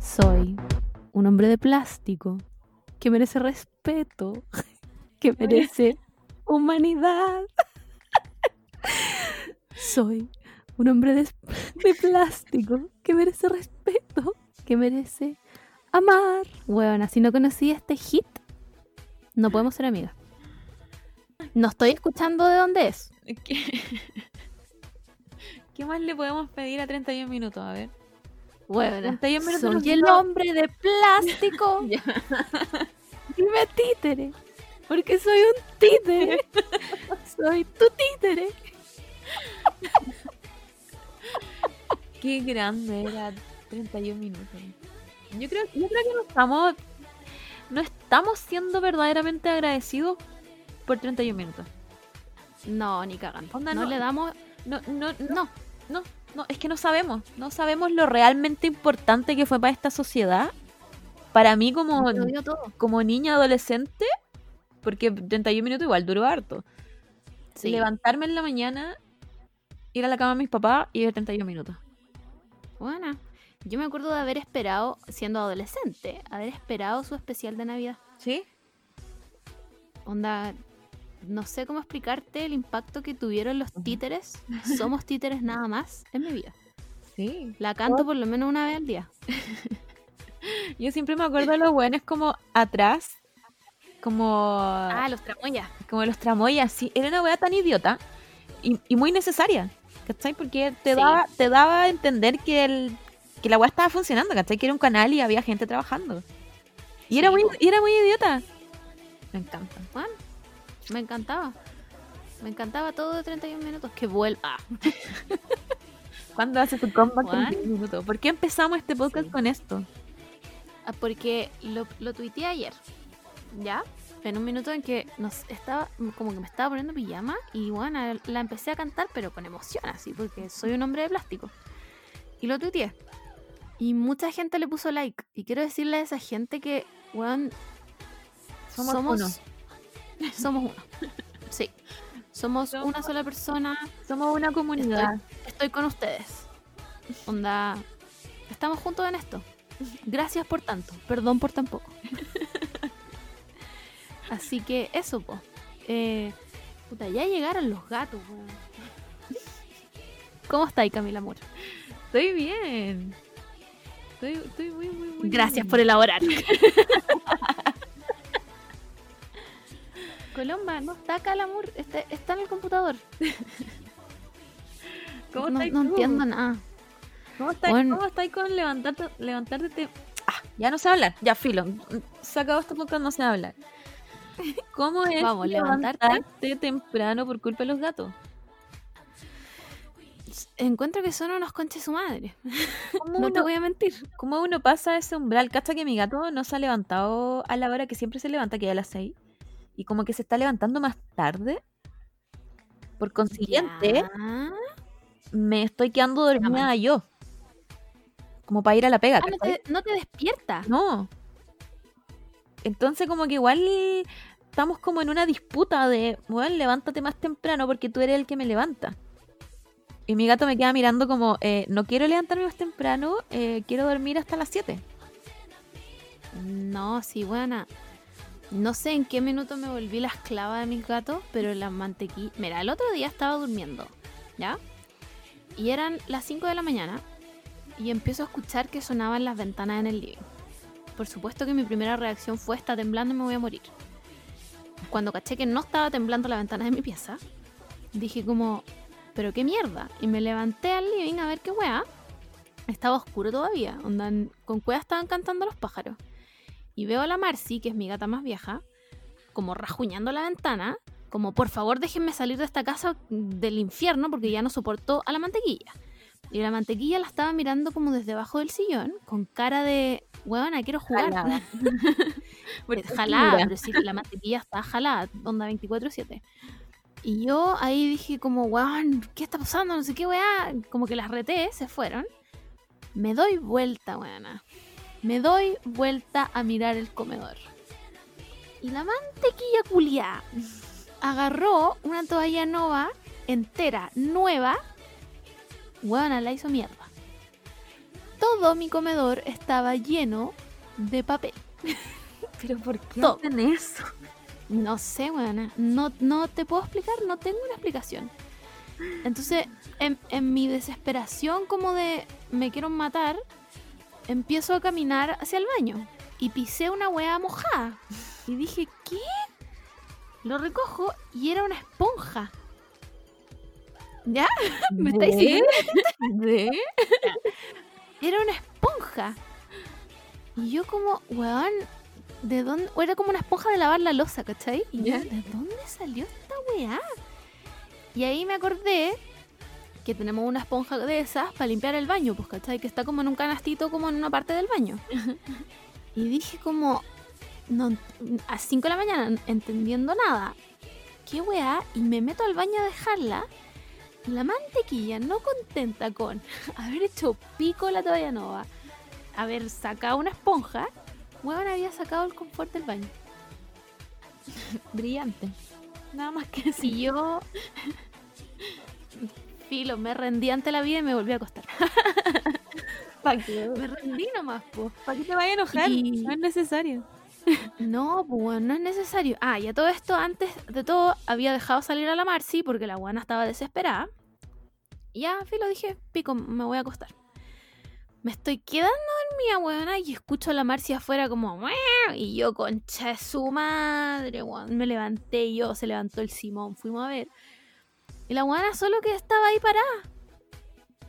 Soy un hombre de plástico que merece respeto, que merece humanidad. Soy un hombre de, de plástico que merece respeto, que merece amar. Bueno, si no conocí este hit, no podemos ser amigas. No estoy escuchando de dónde es. ¿Qué? ¿Qué más le podemos pedir a 31 minutos? A ver. Bueno, 31 minutos soy nos el hombre de plástico. Dime títere. Porque soy un títere. soy tu títere. Qué grande era 31 minutos. Yo creo, yo creo que no estamos, no estamos siendo verdaderamente agradecidos por 31 minutos. No, ni cagando. Onda, no, no. le damos. No, no, no, No. no, es que no sabemos. No sabemos lo realmente importante que fue para esta sociedad. Para mí como, como niña adolescente, porque 31 minutos igual duró harto. Sí. Levantarme en la mañana, ir a la cama de mis papás y ver 31 minutos. Bueno, yo me acuerdo de haber esperado, siendo adolescente, haber esperado su especial de Navidad. ¿Sí? Onda, no sé cómo explicarte el impacto que tuvieron los títeres. Somos títeres nada más en mi vida. Sí. La canto por lo menos una vez al día. Yo siempre me acuerdo de los buenos como atrás, como, Ah, los tramoyas. como los tramoyas, sí. Era una weá tan idiota y, y muy necesaria, ¿cachai? Porque te, Sí. daba, te daba a entender que, el, que la weá estaba funcionando, ¿cachai? Que era un canal y había gente trabajando. Y, era, muy, y era muy idiota. Me encanta. Bueno, me encantaba. Me encantaba todo de 31 minutos. Que vuelva. ¿Cuándo hace tu comeback Juan. 10 minutos? ¿Por qué empezamos este podcast Sí. con esto? Ah, Porque lo, lo tuiteé ayer. ¿Ya? En un minuto en que nos estaba, como que me estaba poniendo pijama y bueno, la empecé a cantar, pero con emoción así, porque soy un hombre de plástico. Y lo tuiteé. Y mucha gente le puso like. Y quiero decirle a esa gente que, weón, Somos somos, uno. somos uno. Sí. Somos Somos- una sola persona. Somos una comunidad. Estoy con ustedes. Onda, estamos juntos en esto. Gracias por tanto. Perdón por tan poco. Así que eso, po. Eh, puta, ya llegaron los gatos, weón. ¿Cómo estáis, Camila Moore? Estoy bien. Estoy, estoy muy, muy, muy Gracias bien. por elaborar. Colomba, no está acá el amor, está, está en el computador. ¿Cómo no estáis no tú? entiendo nada. ¿Cómo estáis, Bueno. ¿Cómo estáis con levantarte, levantarte? te- Ah, ya no sé hablar. Ya, filo. Se acabó este podcast, no sé hablar. ¿Cómo es Vamos, levantarte. levantarte temprano por culpa de los gatos? Encuentro que son unos conches su madre. ¿Cómo, No uno, te voy a mentir. cómo uno pasa ese umbral? ¿Cacha que mi gato no se ha levantado a la hora que siempre se levanta, que es a las 6? Y como que se está levantando más tarde. Por consiguiente, Ya. me estoy quedando dormida yo. Como para ir a la pega. Ah, no te, no te despierta. No. Entonces como que igual estamos como en una disputa de, bueno, levántate más temprano porque tú eres el que me levanta. Y mi gato me queda mirando como, eh, no quiero levantarme más temprano, eh, quiero dormir hasta las 7. No, sí, buena. No sé en qué minuto me volví la esclava de mis gatos, pero la mantequilla. Mira, el otro día estaba durmiendo, ¿ya? Y eran las 5 de la mañana y empiezo a escuchar que sonaban las ventanas en el living. Por supuesto que mi primera reacción fue: está temblando y me voy a morir. Cuando caché que no estaba temblando la ventana de mi pieza, dije como, pero qué mierda. Y me levanté al living a ver qué weá. Estaba oscuro todavía. Con cueva estaban cantando los pájaros. Y veo a la Marcy, que es mi gata más vieja, como rajuñando la ventana, como por favor déjenme salir de esta casa del infierno porque ya no soportó a la mantequilla. Y la mantequilla la estaba mirando como desde abajo del sillón, con cara de, huevona, quiero jugar. Jalada. Es jalada, pero sí, la mantequilla está jalada, onda 24-7. Y yo ahí dije como, weón, ¿qué está pasando? No sé qué weá. Como que las reté, se fueron. Me doy vuelta, weona. Me doy vuelta a mirar el comedor. Y la mantequilla culiá agarró una toalla nova entera, nueva. Weona, la hizo mierda. Todo mi comedor estaba lleno de papel. Pero ¿por qué Todo. hacen eso? No sé, weona. No, no te puedo explicar, no tengo una explicación. Entonces, en, en mi desesperación como de me quiero matar, empiezo a caminar hacia el baño. Y pisé una weá mojada. Y dije, ¿qué? Lo recojo y era una esponja. ¿Ya? ¿Me estáis siguiendo? ¿De? Era una esponja. Y yo como, weón, ¿de dónde? O era como una esponja de lavar la losa, ¿cachai? Y yo. ¿de dónde salió esta weá? Y ahí me acordé que tenemos una esponja de esas para limpiar el baño, pues, ¿cachai? Que está como en un canastito, como en una parte del baño. y dije como, no, a 5 de la mañana, entendiendo nada. ¿Qué weá? Y me meto al baño a dejarla. La mantequilla, no contenta con haber hecho pico la toalla nova, haber sacado una esponja, weón había sacado el confort del baño. Brillante. Nada más que. Y yo, filo, me rendí ante la vida y me volví a acostar. ¿Para qué? Me rendí nomás, po. ¿Para qué te vaya a enojar? Y- No es necesario. No, pues no es necesario. Ah, y a todo esto, antes de todo, había dejado salir a la Marcy porque la guana estaba desesperada. Y ya, filo, dije, pico, me voy a acostar. Me estoy quedando dormida, weona, y escucho a la Marcy afuera como... Y yo, concha de su madre. Me levanté yo, se levantó el Simón, fuimos a ver. Y la guana solo que estaba ahí parada.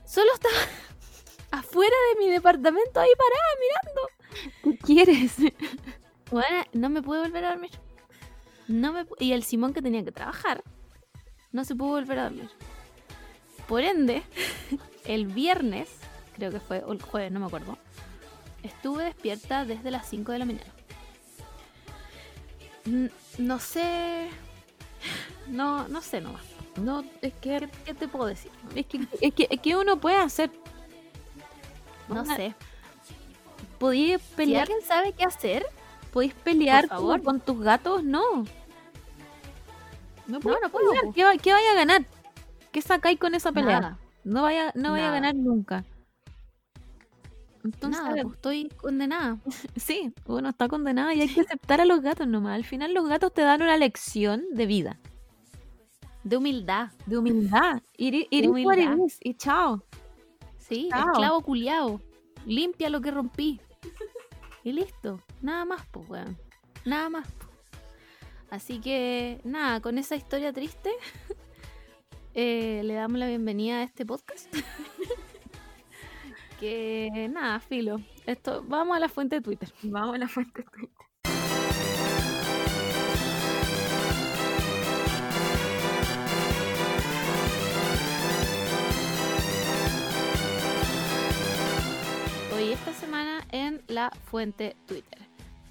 Solo estaba afuera de mi departamento ahí parada. ¿Qué quieres? Bueno, no me pude volver a dormir. No me y el Simón que tenía que trabajar no se pudo volver a dormir. Por ende, el viernes, creo que fue, o el jueves, no me acuerdo, estuve despierta desde las 5 de la mañana. N- No sé. No, no sé nomás. No, es que, ¿Qué, qué te puedo decir? es que, es que, es que uno puede hacer. No sé. ¿Podías Si pelear, alguien sabe qué hacer, podéis pelear Por como favor. con tus gatos? No. No, no puedo, pelear. po. ¿Qué, va- qué vaya a ganar? ¿Qué sacáis con esa pelea? nada. No vaya, no vaya a ganar nunca. Entonces, nada, pues estoy condenada. sí, uno está condenado y hay que aceptar a los gatos nomás. Al final los gatos te dan una lección de vida, De humildad. de humildad. Ir, ir humildad. y chao. Sí, Chao. esclavo culiao. Limpia lo que rompí. Y listo. Nada más, pues, weón. Nada más. po. Así que, nada, con esa historia triste, eh, le damos la bienvenida a este podcast. que, nada, filo. Esto, vamos a la fuente de Twitter. Vamos a la fuente Twitter. Esta semana, en la fuente Twitter.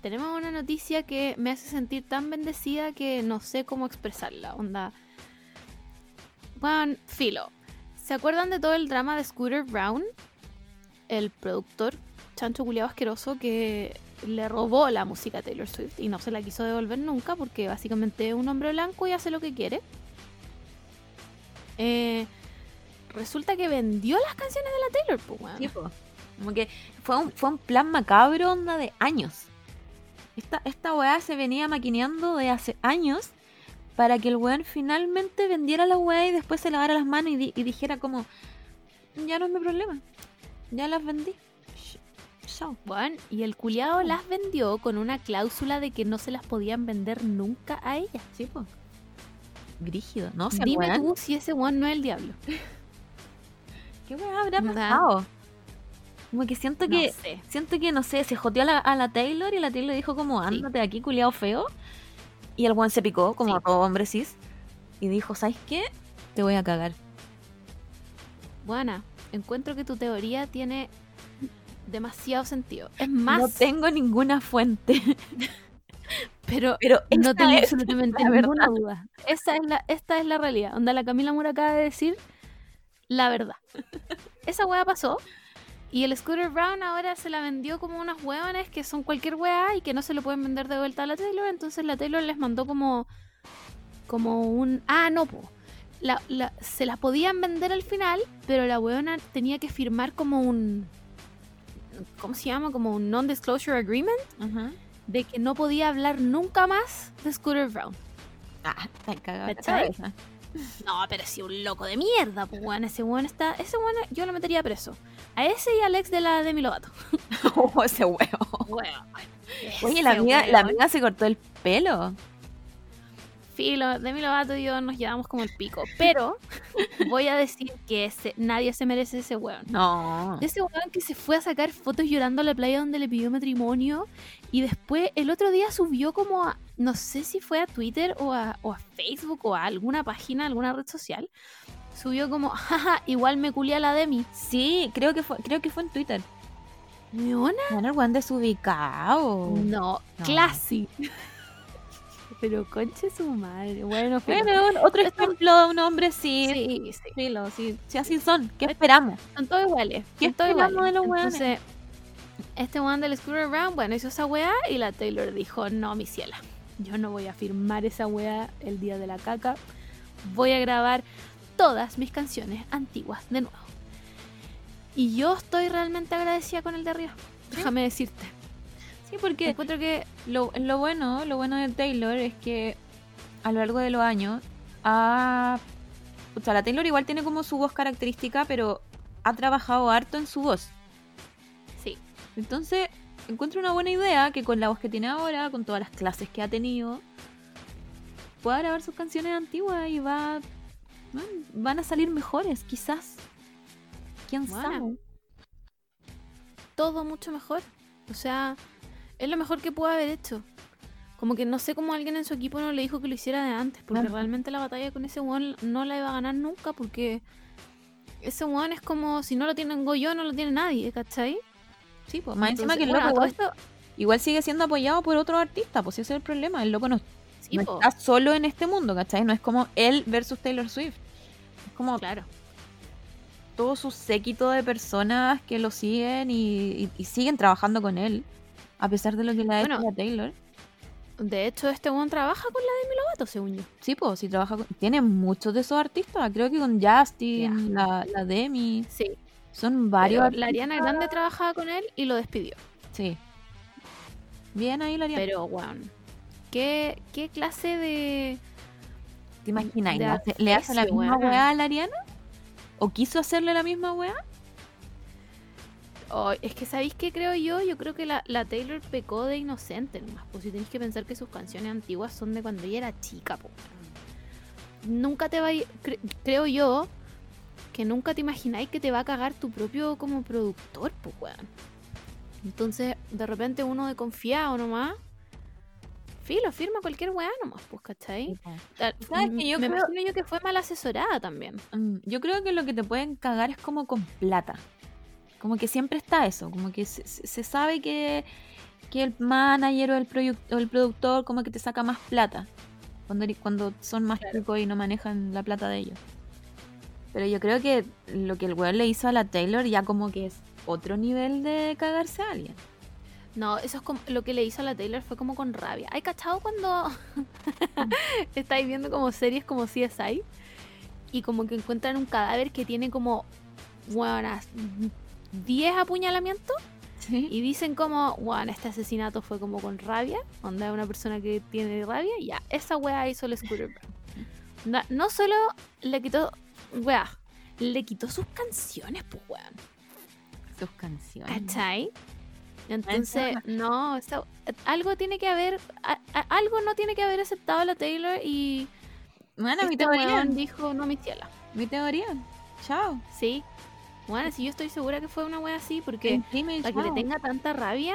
Tenemos una noticia que me hace sentir tan bendecida que no sé cómo expresarla. Onda. Juan, filo. ¿Se acuerdan de todo el drama de Scooter Brown? El productor chancho culiado asqueroso que le robó la música a Taylor Swift y no se la quiso devolver nunca porque básicamente es un hombre blanco y hace lo que quiere. Eh, resulta que vendió las canciones de la Taylor, pues, weón. Como que fue un, fue un plan macabro onda de años. Esta, esta weá se venía maquineando de hace años para que el weón finalmente vendiera la weá y después se lavara las manos y, di- y dijera como, ya no es mi problema, ya las vendí. Chao. Weón, y el culiado las vendió con una cláusula de que no se las podían vender nunca a ella. Sí, po. Brígido, ¿no? Dime weón- tú si ese weón no es el diablo. ¿Qué weá habrá pasado? Como que siento que, sé. siento que, no sé, se joteó a la, a la Taylor y la Taylor dijo como, Sí. ándate de aquí, culiado feo. Y el weón se picó, como Sí. todo hombre cis. Y dijo, ¿sabes qué? Te voy a cagar. Buena, encuentro que tu teoría tiene demasiado sentido. Es más, No tengo ninguna fuente. pero Pero no tengo es absolutamente ninguna duda. Esa es la, esta es la realidad. Onda, la Camila Mura acaba de decir la verdad. Esa weá pasó Y el Scooter Brown ahora se la vendió como unas hueones que son cualquier hueá y que no se lo pueden vender de vuelta a la Taylor. Entonces la Taylor les mandó como. como un. Ah, no, po. La, la- se las podían vender al final, pero la hueona tenía que firmar como un. ¿Cómo se llama? Como un non-disclosure agreement de que no podía hablar nunca más de Scooter Brown. Ah, está cabeza. No, pero si un loco de mierda, pues weón, ese weón está. Ese weón yo lo metería preso. A ese y al ex de la Demi Lovato. Oh, ese huevo. Weón. Oye, la amiga, la amiga se cortó el pelo. Filo, Demi Lovato y yo nos llevamos como el pico. Pero voy a decir que ese, nadie se merece ese weón. No. Ese weón que se fue a sacar fotos llorando a la playa donde le pidió matrimonio y después el otro día subió como a, no sé si fue a Twitter o a, o a Facebook o a alguna página, alguna red social, subió como, jaja, igual me culé a la Demi. Sí, creo que fue, creo que fue en Twitter. Bueno, el weón desubicado. No, No. classy. Pero conche su madre. Bueno, filo. Bueno, otro ejemplo de un hombre sí. sí, sí. Filo, sí, sí, así son. ¿Qué esperamos? Son todos iguales. ¿Qué esperamos iguales. de los weones? Este one del Scooter Brown, bueno, hizo esa weá y la Taylor dijo, no, mi ciela, yo no voy a firmar esa weá el día de la caca. Voy a grabar todas mis canciones antiguas de nuevo. Y yo estoy realmente agradecida con el de arriba. Déjame decirte. Sí, porque Encuentro que lo, lo bueno, lo bueno de Taylor es que a lo largo de los años ha... O sea, la Taylor igual tiene como su voz característica, pero ha trabajado harto en su voz. Entonces, encuentro una buena idea que con la voz que tiene ahora, con todas las clases que ha tenido, pueda grabar sus canciones antiguas y va... van a salir mejores, quizás. ¿Quién sabe? todo mucho mejor. O sea, es lo mejor que pudo haber hecho. Como que no sé cómo alguien en su equipo no le dijo que lo hiciera de antes, porque Claro. realmente la batalla con ese one no la iba a ganar nunca, porque ese one es como si no lo tengo yo, no lo tiene nadie, ¿cachai? Sí, pues más encima que el loco igual, esto, igual sigue siendo apoyado por otros artistas, pues ese es el problema. El loco no, sí, no po, está solo en este mundo, ¿cachai? No es como él versus Taylor Swift. Es como claro. todo su séquito de personas que lo siguen y, y- y siguen trabajando con él, a pesar de lo que le ha hecho Bueno. a Taylor. De hecho, este one trabaja con la Demi Lovato, según yo. Sí, pues, sí trabaja con... Tiene muchos de esos artistas, creo que con Justin, la, la Demi, Sí. Son varios Pero la. Ariana Grande trabajaba con él y lo despidió. Sí. Bien ahí la Ariana. Pero, bueno, ¿qué, qué clase de... ¿Te imaginas? de ¿Le hace, la misma weá a la Ariana? ¿O quiso hacerle la misma weá? Oh, es que, ¿sabéis qué creo yo? Yo creo que la, la Taylor pecó de inocente nomás. Pues si tenéis que pensar que sus canciones antiguas son de cuando ella era chica, po. Nunca te va a... ir- cre- creo yo que nunca te imagináis que te va a cagar tu propio como productor, pues, weón. Entonces, de repente uno de confiado nomás... Filo, firma cualquier weá nomás, pues, ¿cachai? ¿Sabes que yo me creo- imagino yo que fue mal asesorada también. Mm, Yo creo que lo que te pueden cagar es como con plata. Como que siempre está eso, como que se, se- sabe que, que el manager o el, o el productor como que te saca más plata cuando, cuando son más Claro. chicos y no manejan la plata de ellos. Pero yo creo que lo que el weón le hizo a la Taylor ya como que es otro nivel de cagarse a alguien. No, eso es como lo que le hizo a la Taylor fue como con rabia. ¿Hay cachado cuando estáis viendo como series como CSI? Y como que encuentran un cadáver que tiene como buenas 10 apuñalamientos Sí. y dicen como, bueno, este asesinato fue como con rabia, onda una persona que tiene rabia, ya, esa wea hizo el Scooter. Onda, No solo le quitó, wea, le quitó sus canciones, pues weón. Sus canciones. ¿Cachai? Entonces, Encima- no, algo tiene que haber, a- a- algo no tiene que haber aceptado la Taylor y Bueno, mi este teoría. dijo, no, mi ciela. Mi teoría. Chao. Sí. Bueno, si yo estoy segura que fue una wea así, porque Dime, para que le tenga tanta rabia,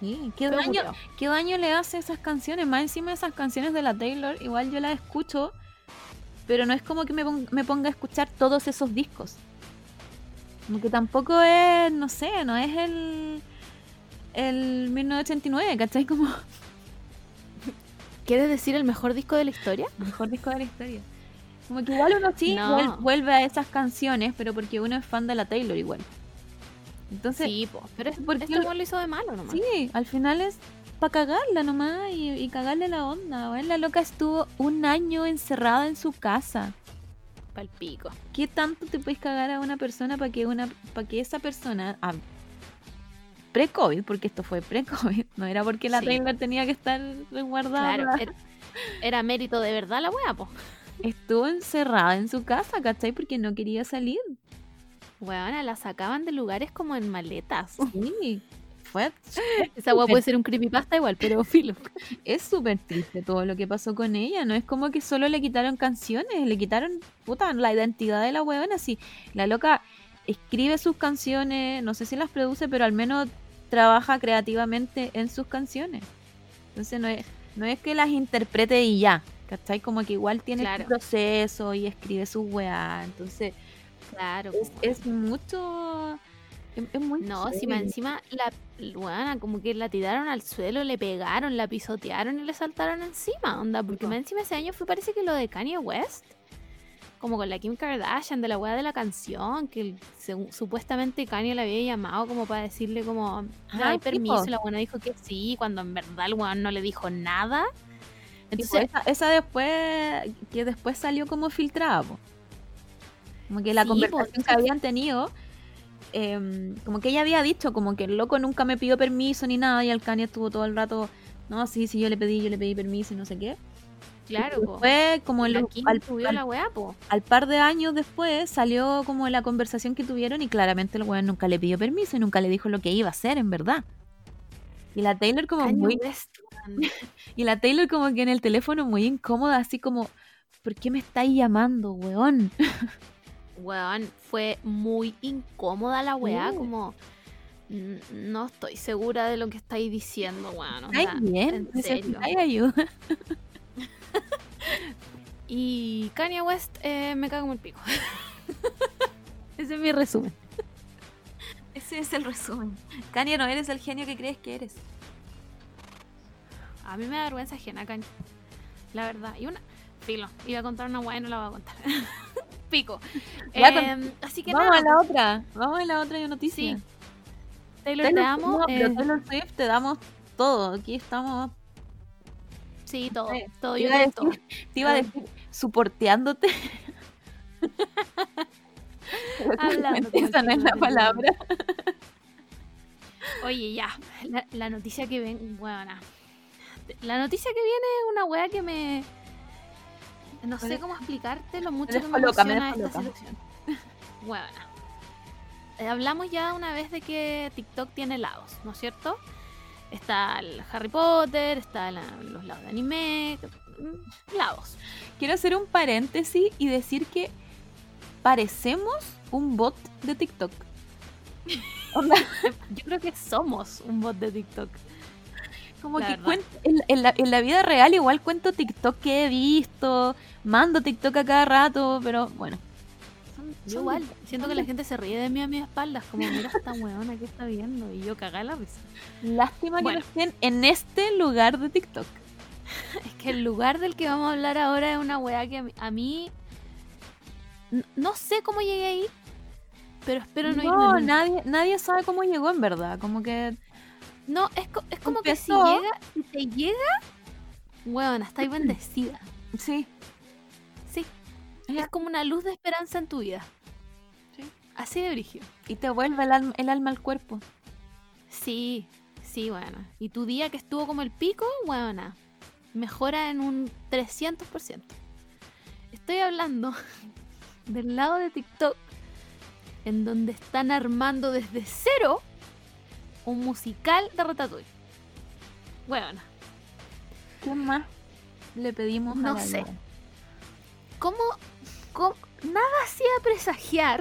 Sí, qué daño. ¿Qué daño le hace esas canciones? Más encima de esas canciones de la Taylor, igual yo las escucho, pero no es como que me, me ponga a escuchar todos esos discos. Como que tampoco es, no sé, no es el, el 1989, ¿cachai? Como ¿quieres decir el mejor disco de la historia? el mejor disco de la historia. Como que igual uno sí No. vuelve a esas canciones, pero porque uno es fan de la Taylor igual. Entonces, Sí, po. Pero es, ¿por qué este lo hizo de malo nomás. sí, al final es para cagarla nomás y, y cagarle la onda. weón. La loca estuvo un año encerrada en su casa. Pal pico. ¿Qué tanto te puedes cagar a una persona para que una para que esa persona ah, pre-COVID, porque esto fue pre-COVID, no era porque la Sí. Tenía que estar resguardada. Claro, era, era mérito de verdad la wea, po. Estuvo encerrada en su casa, ¿cachai? Porque no quería salir. Weona, la sacaban de lugares como en maletas. Sí. Fue Esa wea puede ser un creepypasta igual, pero filo. es súper triste todo lo que pasó con ella. No es como que solo le quitaron canciones, le quitaron puta, la identidad de la huevona. Así, la loca escribe sus canciones, no sé si las produce, pero al menos trabaja creativamente en sus canciones. Entonces no es, no es que las interprete y ya, ¿cachai? Como que igual tiene Claro. su proceso y escribe sus weas. Entonces Claro. es, es mucho... Es, es muy No, si más encima la weona, como que la tiraron al suelo, le pegaron, la pisotearon y le saltaron encima, onda, porque po. más encima ese año fue parece que lo de Kanye West, como con la Kim Kardashian, de la weá de la canción, que supuestamente Kanye la había llamado como para decirle como, Ah, hay permiso, y la buena dijo que sí, cuando en verdad el weón no le dijo nada. Entonces, esa, esa después, que después salió como filtrada, po. Como que la Sí, conversación que habían tenido, em, como que ella había dicho, como que el loco nunca me pidió permiso ni nada, y el Kanye estuvo todo el rato, no, sí, sí, yo le pedí, yo le pedí permiso y no sé qué. claro. Fue como Kim al, al- la po. al par de años después salió como la conversación que tuvieron y claramente el weón nunca le pidió permiso y nunca le dijo lo que iba a hacer, en verdad. Y la Taylor como muy. Y la Taylor como que en el teléfono muy incómoda, así como, ¿por qué me estáis llamando, weón? Weón, fue muy incómoda la weá, Sí. como "N- no estoy segura de lo que estáis diciendo, weón. ¿Estáis onda, bien? en serio. ¿Necesitáis ayuda? Y Kanye West eh, me cago en el pico. Ese es mi resumen. Ese es el resumen. Kanye, no eres el genio que crees que eres. A mí me da vergüenza ajena, Kanye. La verdad. Y una. Filo, iba a contar una weá y no la voy a contar. pico. Em, así que Vamos nada, a la otra. Vamos a la otra noticia. Sí. Taylor, te amo. no, pero eh, Taylor Swift te damos todo. Aquí estamos. sí, todo. Todo, te yo todo. decir- Te iba a decir, soporteándote. Hablando Esa no es la palabra. Oye, ya, la, la noticia que ven, buena. La noticia que viene es una wea que me. No sé cómo explicarte lo mucho me que me emociona esta descoloca. situación. Buena. Eh, hablamos ya una vez de que TikTok tiene lados, ¿no es cierto? Está el Harry Potter, está la- los lados de anime, mm, lados. Quiero hacer un paréntesis y decir que parecemos un bot de TikTok. Yo creo que somos un bot de TikTok. Como La que cuento- en, en la, en la vida real igual cuento TikTok que he visto, mando TikTok a cada rato, pero bueno. Son- Yo son- igual, siento que la gente se ríe de mí a mis espaldas, como mira esta weona que está viendo, y yo cagá la risa. Lástima que Bueno. no estén en este lugar de TikTok. Es que el lugar del que vamos a hablar ahora es una weá que a mí- a mí. No sé cómo llegué ahí, pero espero no, irme No, nunca. nadie, nadie sabe cómo llegó en verdad. Como que No, es, co- es como que si llega, si te llega, weona, estáis bendecida. sí. Sí, es como una luz de esperanza en tu vida. Sí. Así de brígido. Y te vuelve el alma, el alma al cuerpo. Sí, sí, weona. Y tu día que estuvo como el pico, weona, mejora en un 300%. Estoy hablando del lado de TikTok en donde están armando desde cero un musical de Ratatouille. Weona, ¿Qué más le pedimos No a la sé. ¿cómo, cómo- nada hacía presagiar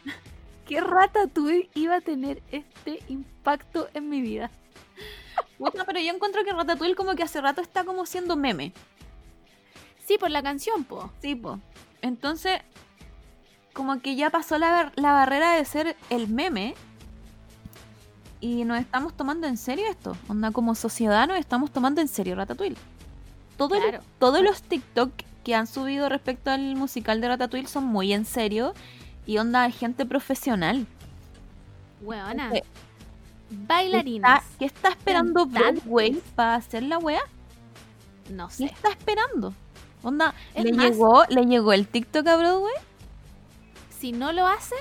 que Ratatouille iba a tener este impacto en mi vida? Puta, pero yo encuentro que Ratatouille como que hace rato está como siendo meme. Sí, por la canción, po. Sí, po. Entonces, como que ya pasó la, la barrera de ser el meme. Y nos estamos tomando en serio esto. Onda, como sociedad nos estamos tomando en serio Ratatouille. Todo el- todos los TikTok que han subido respecto al musical de Ratatouille son muy en serio y onda gente profesional. Weona. ¿Qué Bailarinas. está, qué está esperando. Broadway para hacer la wea? No ¿Qué sé. está esperando? Onda, Es ¿le más- llegó, ¿le llegó el TikTok a Broadway? Si no lo hacen,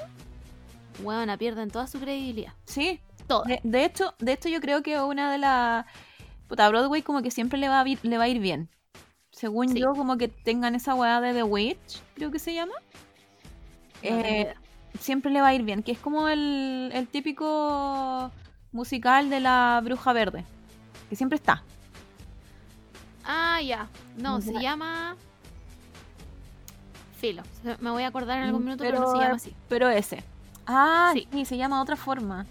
weona, pierden toda su credibilidad. Sí. De, de hecho, de hecho yo creo que una de las puta Broadway como que siempre le va a, vir- le va a ir bien. Según Sí. yo, como que tengan esa weá de The Witch, creo que se llama. No Eh, siempre le va a ir bien, que es como el, el típico musical de la bruja verde, que siempre está. Ah, ya. No, se llama. Filo. Me voy a acordar en algún Mm, minuto, pero, pero, no se llama así. Pero ese. Ah, Sí. sí, se llama otra forma.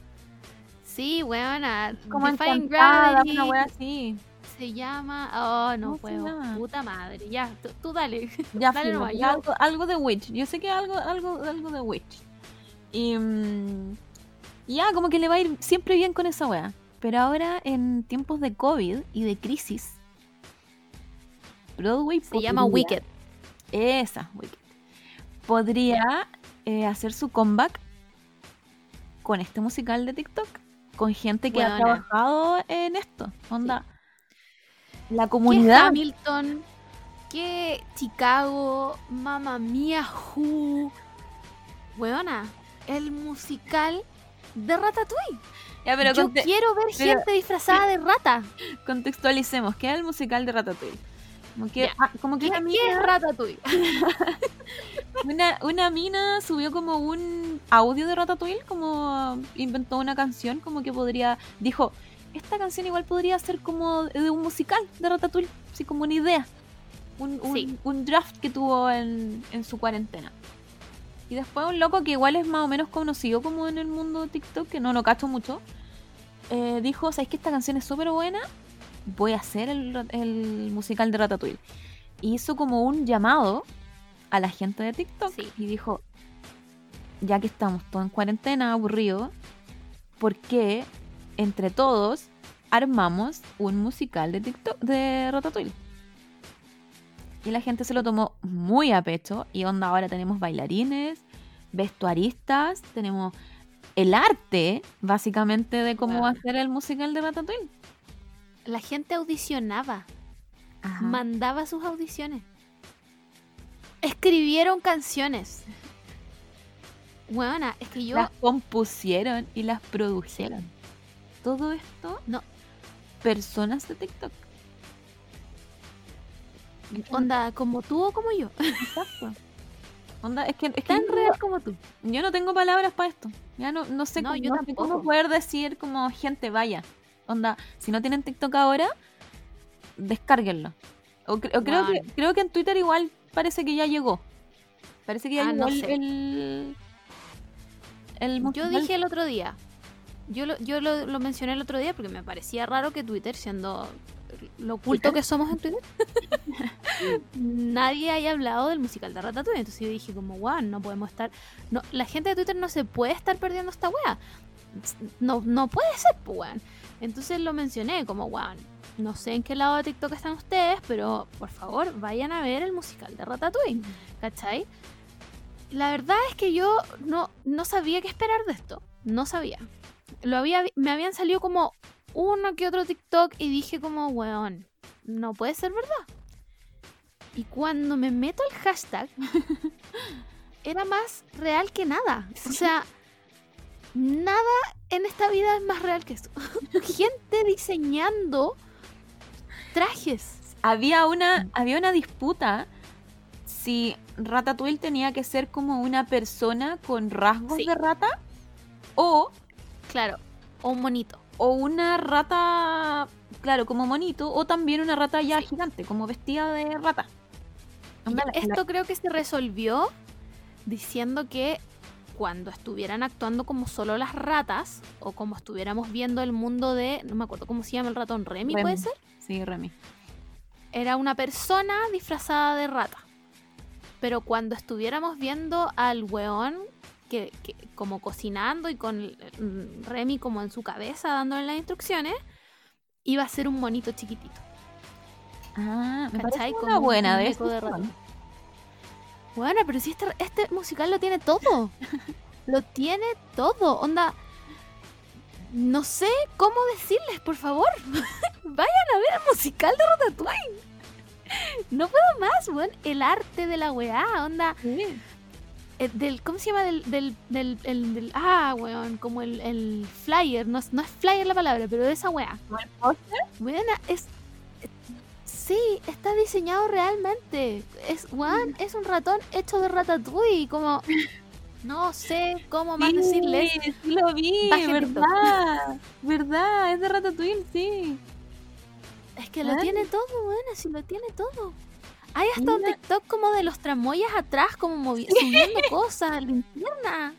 Sí, weona. Como encantada, Gravity. una wea así. Se llama. Oh, no ¿Cómo se puedo. Puta madre. Ya, tú, tú dale. Ya, Dale nomás, yo- algo, algo de Witch. Yo sé que algo, algo, algo de Witch. Y mm, ya, como que le va a ir siempre bien con esa wea. Pero ahora, en tiempos de COVID y de crisis, Broadway Se llama Wicked. Esa, Wicked. Podría eh, hacer su comeback con este musical de TikTok. Con gente que ha trabajado en esto. Onda. La ¿Qué comunidad. Hamilton? ¿Qué Chicago? Mamma Mía Who? Weona, el musical de Ratatouille. Ya, pero Yo quiero ver pero- gente disfrazada de rata. contextualicemos, ¿qué es el musical de Ratatouille? Como que, ah, como que ¿Qué, una, qué es Ratatouille? una, una mina subió como un audio de Ratatouille, como inventó una canción, como que podría, dijo, esta canción igual podría ser como de un musical de Ratatouille, así como una idea, un, un- Sí. un draft que tuvo en, en su cuarentena. Y después un loco que igual es más o menos conocido como en el mundo de TikTok, que no lo cacho mucho, eh, dijo, ¿sabes que esta canción es súper buena? Voy a hacer el, musical de Ratatouille. Y hizo como un llamado a la gente de TikTok Sí. y dijo, ya que estamos todos en cuarentena, aburridos, ¿por qué entre todos armamos un musical de TikTok de Ratatouille? Y la gente se lo tomó muy a pecho y onda ahora tenemos bailarines, vestuaristas, tenemos el arte básicamente de cómo va a ser el musical de Ratatouille. La gente audicionaba, Ajá. mandaba sus audiciones. Escribieron canciones. Weona, es que yo Las compusieron y las produjeron. Todo esto, No. personas de TikTok. Onda, como tú o como yo. Exacto. Onda, es que, es que Tan yo, real como tú. yo no tengo palabras para esto. Ya no, no sé, No, cómo, yo no sé cómo poder decir como gente vaya. Onda, si no tienen TikTok ahora, descárguenlo. O, cre- o creo, que, creo que en Twitter igual parece que ya llegó. Parece que ya Ah, llegó no el, sé. el, el Yo dije el otro día. Yo, lo, yo lo, lo mencioné el otro día porque me parecía raro que Twitter, siendo lo oculto que somos en Twitter, nadie haya hablado del musical de Ratatouille. Entonces yo dije como, wow, no podemos estar... No, la gente de Twitter no se puede estar perdiendo esta wea. No, no puede ser, pues, weón. Entonces lo mencioné como, wow, no sé en qué lado de TikTok están ustedes, pero por favor vayan a ver el musical de Ratatouille. ¿Cachai? La verdad es que yo no, no sabía qué esperar de esto. No sabía. Lo había, me habían salido como uno que otro TikTok y dije como, weón, no puede ser verdad. Y cuando me meto al hashtag, era más real que nada. O sea, nada en esta vida es más real que esto. Gente diseñando trajes. Había una, había una disputa si Ratatouille tenía que ser como una persona con rasgos Sí. de rata o, Claro, o un monito. o una rata, claro, como monito, o también una rata ya gigante, como vestida de rata. Esto creo que se resolvió diciendo que cuando estuvieran actuando como solo las ratas, o como estuviéramos viendo el mundo de, no me acuerdo cómo se llama el ratón, Remy, Remy. puede ser, Sí, Remy. era una persona disfrazada de rata. Pero cuando estuviéramos viendo al weón que, que- como cocinando y con mm, Remy como en su cabeza dándole las instrucciones, iba a ser un monito chiquitito. Ah, me ¿Cachai? parece Como una un buena de de rata. Bueno, pero si este, este musical lo tiene todo. lo tiene todo. Onda. No sé cómo decirles, por favor. Vayan a ver el musical de Ratatouille. No puedo más, weón. El arte de la weá, onda. eh, del, ¿Cómo se llama? Del. del, del, el- del- ah, weón. Como el, el flyer. No, es- no es flyer la palabra, pero de esa weá. Weón, es. Sí, está diseñado realmente. Es, weón, es un ratón hecho de ratatouille. Como. No sé cómo más decirles. Sí, sí lo vi, Bajen verdad. verdad, es de Ratatouille, sí. Es que lo tiene todo, weón. Así lo tiene todo. Hay hasta un Mira. TikTok como de los tramoyas atrás, como movi- subiendo cosas, linterna.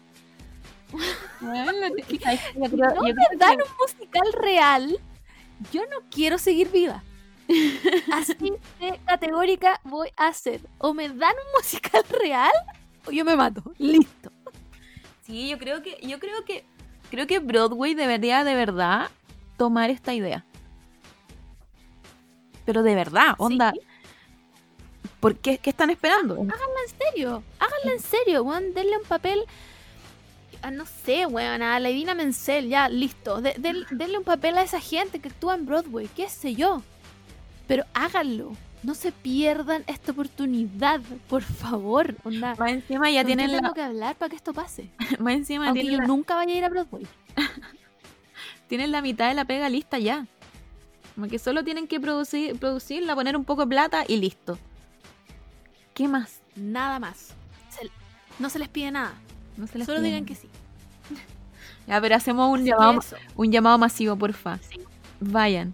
Bueno, No yo me creo dan que- un musical real. Yo no quiero seguir viva. Así de categórica voy a ser. O me dan un musical real o yo me mato. Listo. Sí, yo creo que, yo creo que, creo que Broadway debería de verdad tomar esta idea. Pero de verdad, onda, Sí, ¿por qué, qué están esperando? en serio. Háganla en serio, weón. Denle un papel. a, no sé, weón, a la Idina Menzel, ya, listo. De- denle un papel a esa gente que actúa en Broadway, qué sé yo. Pero háganlo. No se pierdan esta oportunidad, por favor. Onda, Más encima ya ¿con quién tienen tengo la, que hablar para que esto pase? más encima Aunque yo la, nunca vaya a ir a Broadway. tienen la mitad de la pega lista ya. Como que solo tienen que producir, producirla, poner un poco de plata y listo. ¿Qué más? Nada más. Se- no se les pide nada. No se les Solo pide digan nada. que sí. Ya, pero hacemos un Así llamado, un llamado masivo, porfa. Sí. Vayan.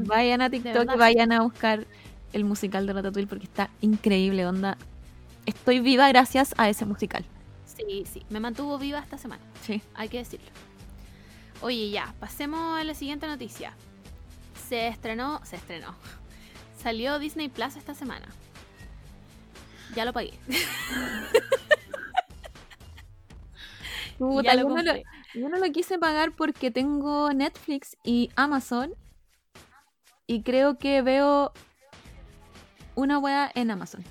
Vayan a TikTok y vayan a buscar el musical de Ratatouille porque está increíble, onda. Estoy viva gracias a ese musical. Sí, sí. Me mantuvo viva esta semana. Sí. Hay que decirlo. Oye, ya. Pasemos a la siguiente noticia. Se estrenó. Se estrenó. Salió Disney Plus esta semana. Ya lo pagué. Puta, ya lo yo, no lo, compré. yo no lo quise pagar porque tengo Netflix y Amazon. Y creo que veo una wea en Amazon.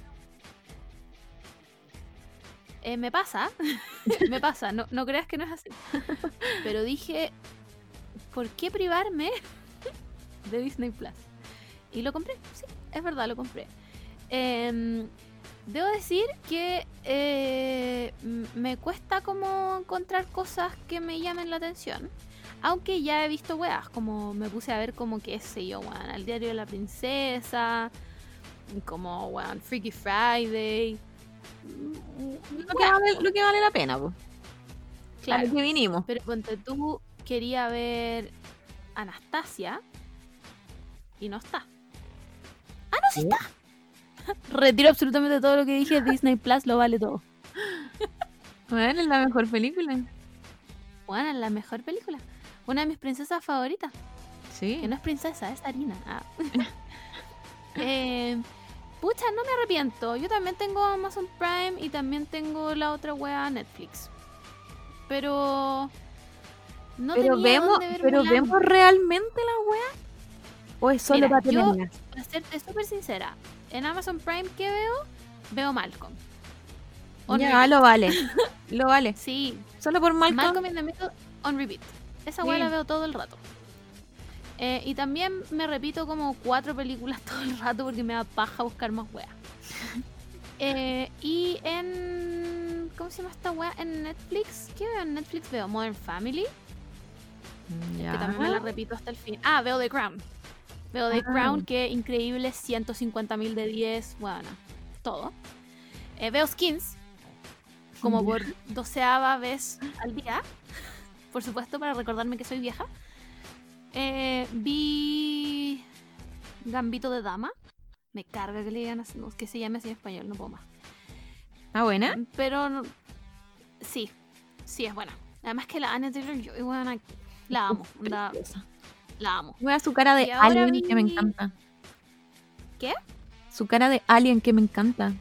Eh, me pasa, me pasa, no, no creas que no es así. Pero dije, ¿por qué privarme de Disney Plus? Y lo compré, sí, es verdad, lo compré. Em, debo decir que eh, me cuesta como encontrar cosas que me llamen la atención. Aunque ya he visto weas, como me puse a ver como, qué sé yo, weón, el diario de la princesa, como, weón, Freaky Friday. Lo que vale, lo que vale la pena, pues. Claro. Que vinimos. Pero ponte tú quería ver Anastasia y no está. Ah, no, sí está. Retiro absolutamente todo lo que dije. Disney Plus lo vale todo. Bueno, es la mejor película. Bueno, es la mejor película. Una de mis princesas favoritas. Sí. Que no es princesa, es Harina. Ah. Eh, pucha, no me arrepiento. Yo también tengo Amazon Prime y también tengo la otra wea Netflix. Pero. No pero tenía vemos, dónde ver pero Mulan. vemos realmente la wea. ¿O es solo Mira, para yo- tenerla? Para serte súper sincera, en Amazon Prime, ¿qué veo? Veo Malcolm. On Ya, repeat. lo vale. Lo vale. Sí, Solo por Malcolm. Malcolm in the Middle on repeat. Esa Sí. weá la veo todo el rato. Eh, y también me repito como cuatro películas todo el rato porque me da paja buscar más weá. Eh, y en. ¿Cómo se llama esta weá? En Netflix. ¿Qué veo en Netflix? Veo Modern Family. Que también me la repito hasta el fin. Ah, veo The Crown. Veo The Ah. Crown, que increíble, 150.000 de 10, bueno, todo. Eh, veo Skins, como por doceava vez al día, por supuesto, para recordarme que soy vieja. Eh, vi Gambito de Dama. Me carga que le digan así, que se llame así en español, no puedo más. ¿Está buena? Pero no- sí, sí es buena. Además que la Anna Taylor-Joy, buena, la amo, onda, la amo. Vea su cara de alien que me encanta. ¿Qué? Su cara de alien que me encanta.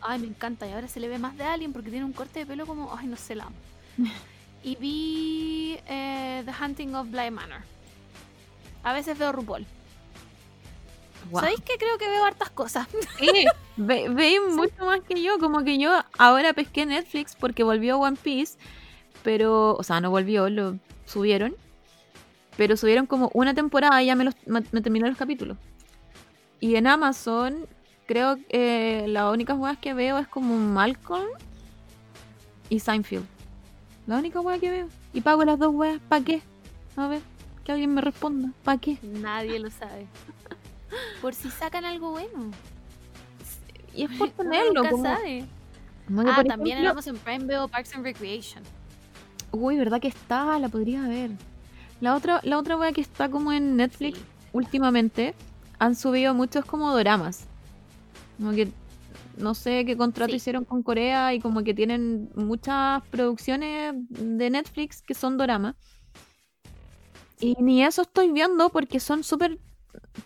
Ay, me encanta. Y ahora se le ve más de Alien porque tiene un corte de pelo como. Ay, no sé, la amo. Y vi eh, The Hunting of Bly Manor. A veces veo RuPaul. Guau. ¿Sabéis que creo que veo hartas cosas? Sí, ve- mucho más que yo. Como que yo ahora pesqué Netflix porque volvió One Piece. Pero, o sea, no volvió, lo subieron. Pero subieron como una temporada y ya me, los, me, me terminé los capítulos. Y en Amazon, creo que eh, las únicas weas que veo es como Malcolm y Seinfeld. La única wea que veo. Y pago las dos weas. ¿Para qué? A ver, que alguien me responda. ¿Para qué? Nadie lo sabe. Por si sacan algo bueno. Y es por tenerlo. nunca como- sabe. Ah, por también en ejemplo- Amazon Prime veo Parks and Recreation. Uy, ¿verdad que está? La podría ver. La otra, la otra wea que está como en Netflix Sí. últimamente han subido muchos como doramas. Como que no sé qué contrato Sí. hicieron con Corea y como que tienen muchas producciones de Netflix que son doramas. Y ni eso estoy viendo porque son súper...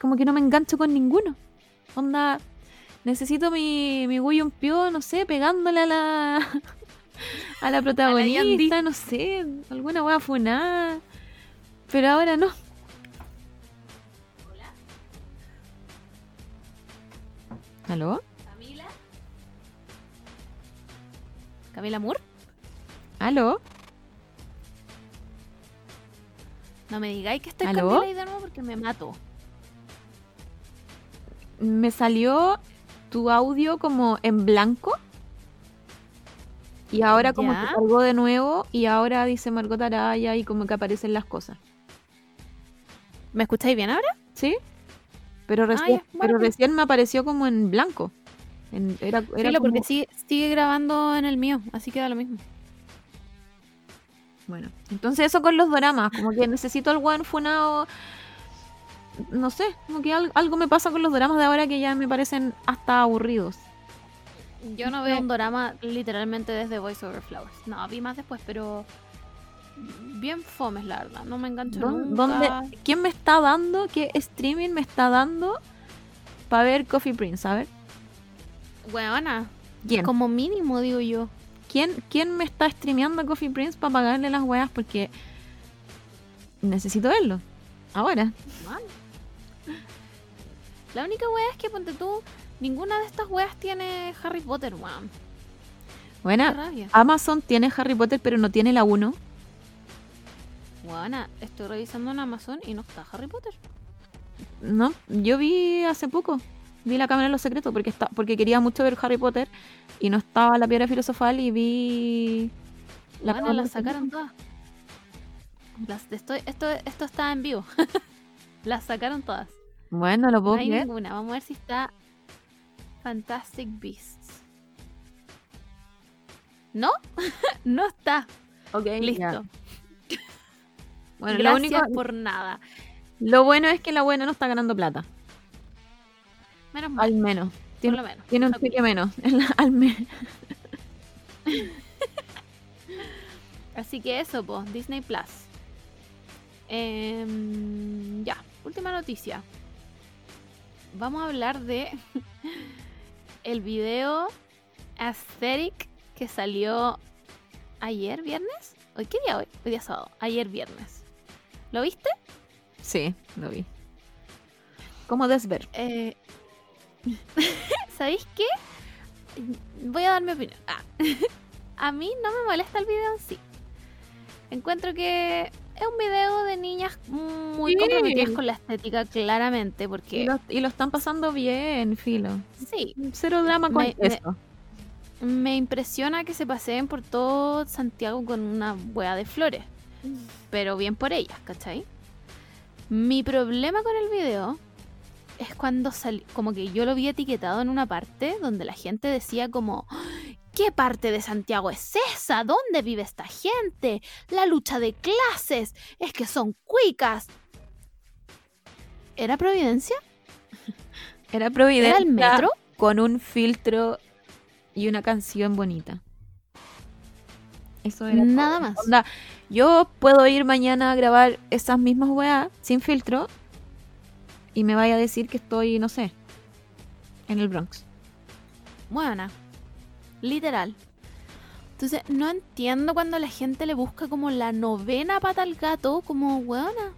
Como que no me engancho con ninguno. Onda, necesito mi, mi Guyon Pyo, no sé, pegándole a la... a la protagonista, no sé, alguna wea funada. Pero ahora no. ¿Aló? Camila Moore. ¿Aló? No me digáis que estoy ¿Aló? Camila ahí de nuevo porque me mato. Me salió tu audio como en blanco. Y ahora como Ya. que cargó de nuevo y ahora dice Margot Araya y como que aparecen las cosas. ¿Me escucháis bien ahora? ¿Sí? Pero recién, bueno, pero recién me apareció como en blanco. En- era era Filo, como- porque sigue, sigue grabando en el mío, así que da lo mismo. Bueno, entonces eso con los doramas, como que necesito al buen funado. No sé, como que al- algo me pasa con los doramas de ahora que ya me parecen hasta aburridos. Yo no veo un drama literalmente desde Voice Over Flowers. No, vi más después, pero bien fomes, la verdad. No me engancho ¿Dó- nunca. ¿Dónde, ¿Quién me está dando? ¿Qué streaming me está dando para ver Coffee Prince? A ver, Weona, ¿quién? como mínimo, digo yo. ¿Quién, quién me está streameando Coffee Prince para pagarle las weas? Porque necesito verlo. Ahora. La única wea es que, ponte tú, ninguna de estas weas tiene Harry Potter, weón. Buena. rabia. Amazon tiene Harry Potter, pero no tiene la 1. Weona, estoy revisando en Amazon y no está Harry Potter. No, yo vi hace poco. Vi la cámara de los secretos porque está, porque quería mucho ver Harry Potter y no estaba la piedra filosofal y vi la de las sacaron todas. Las estoy, esto, esto está en vivo. las sacaron todas. Bueno, lo No puedo hay creer. ninguna. Vamos a ver si está Fantastic Beasts. ¿No? no está. Ok, Listo. Bueno, lo único, por nada. lo bueno es que la buena no está ganando plata. Menos mal. Al menos. por Tiene, lo menos. tiene un Ok. cheque menos. al mes. Así que eso, pues, Disney Plus. Em, ya, última noticia. Vamos a hablar de el video Aesthetic que salió ayer viernes. ¿Hoy qué día hoy? Hoy día sábado. Ayer viernes. ¿Lo viste? Sí, lo vi. ¿Cómo desver? Eh, ¿Sabéis qué? Voy a dar mi opinión. Ah, a mí no me molesta el video en sí. Encuentro que es un video de niñas muy Sí. comprometidas con la estética, claramente, Y porque lo, y lo están pasando bien, filo. sí, Cero drama con Me- me- eso. me impresiona que se paseen por todo Santiago con una hueá de flores. Pero bien por ellas, ¿cachai? Mi problema con el video es cuando salió, como que yo lo vi etiquetado en una parte donde la gente decía como, ¿qué parte de Santiago es esa? ¿Dónde vive esta gente? La lucha de clases, es que son cuicas. ¿Era Providencia? Era Providencia ¿Era el metro? con un filtro y una canción bonita. Eso era Nada todo. más. Onda, yo puedo ir mañana a grabar esas mismas weas sin filtro y me vaya a decir que estoy, no sé, en el Bronx. Buena. Literal. Entonces, no entiendo cuando la gente le busca como la novena pata al gato, como, weona.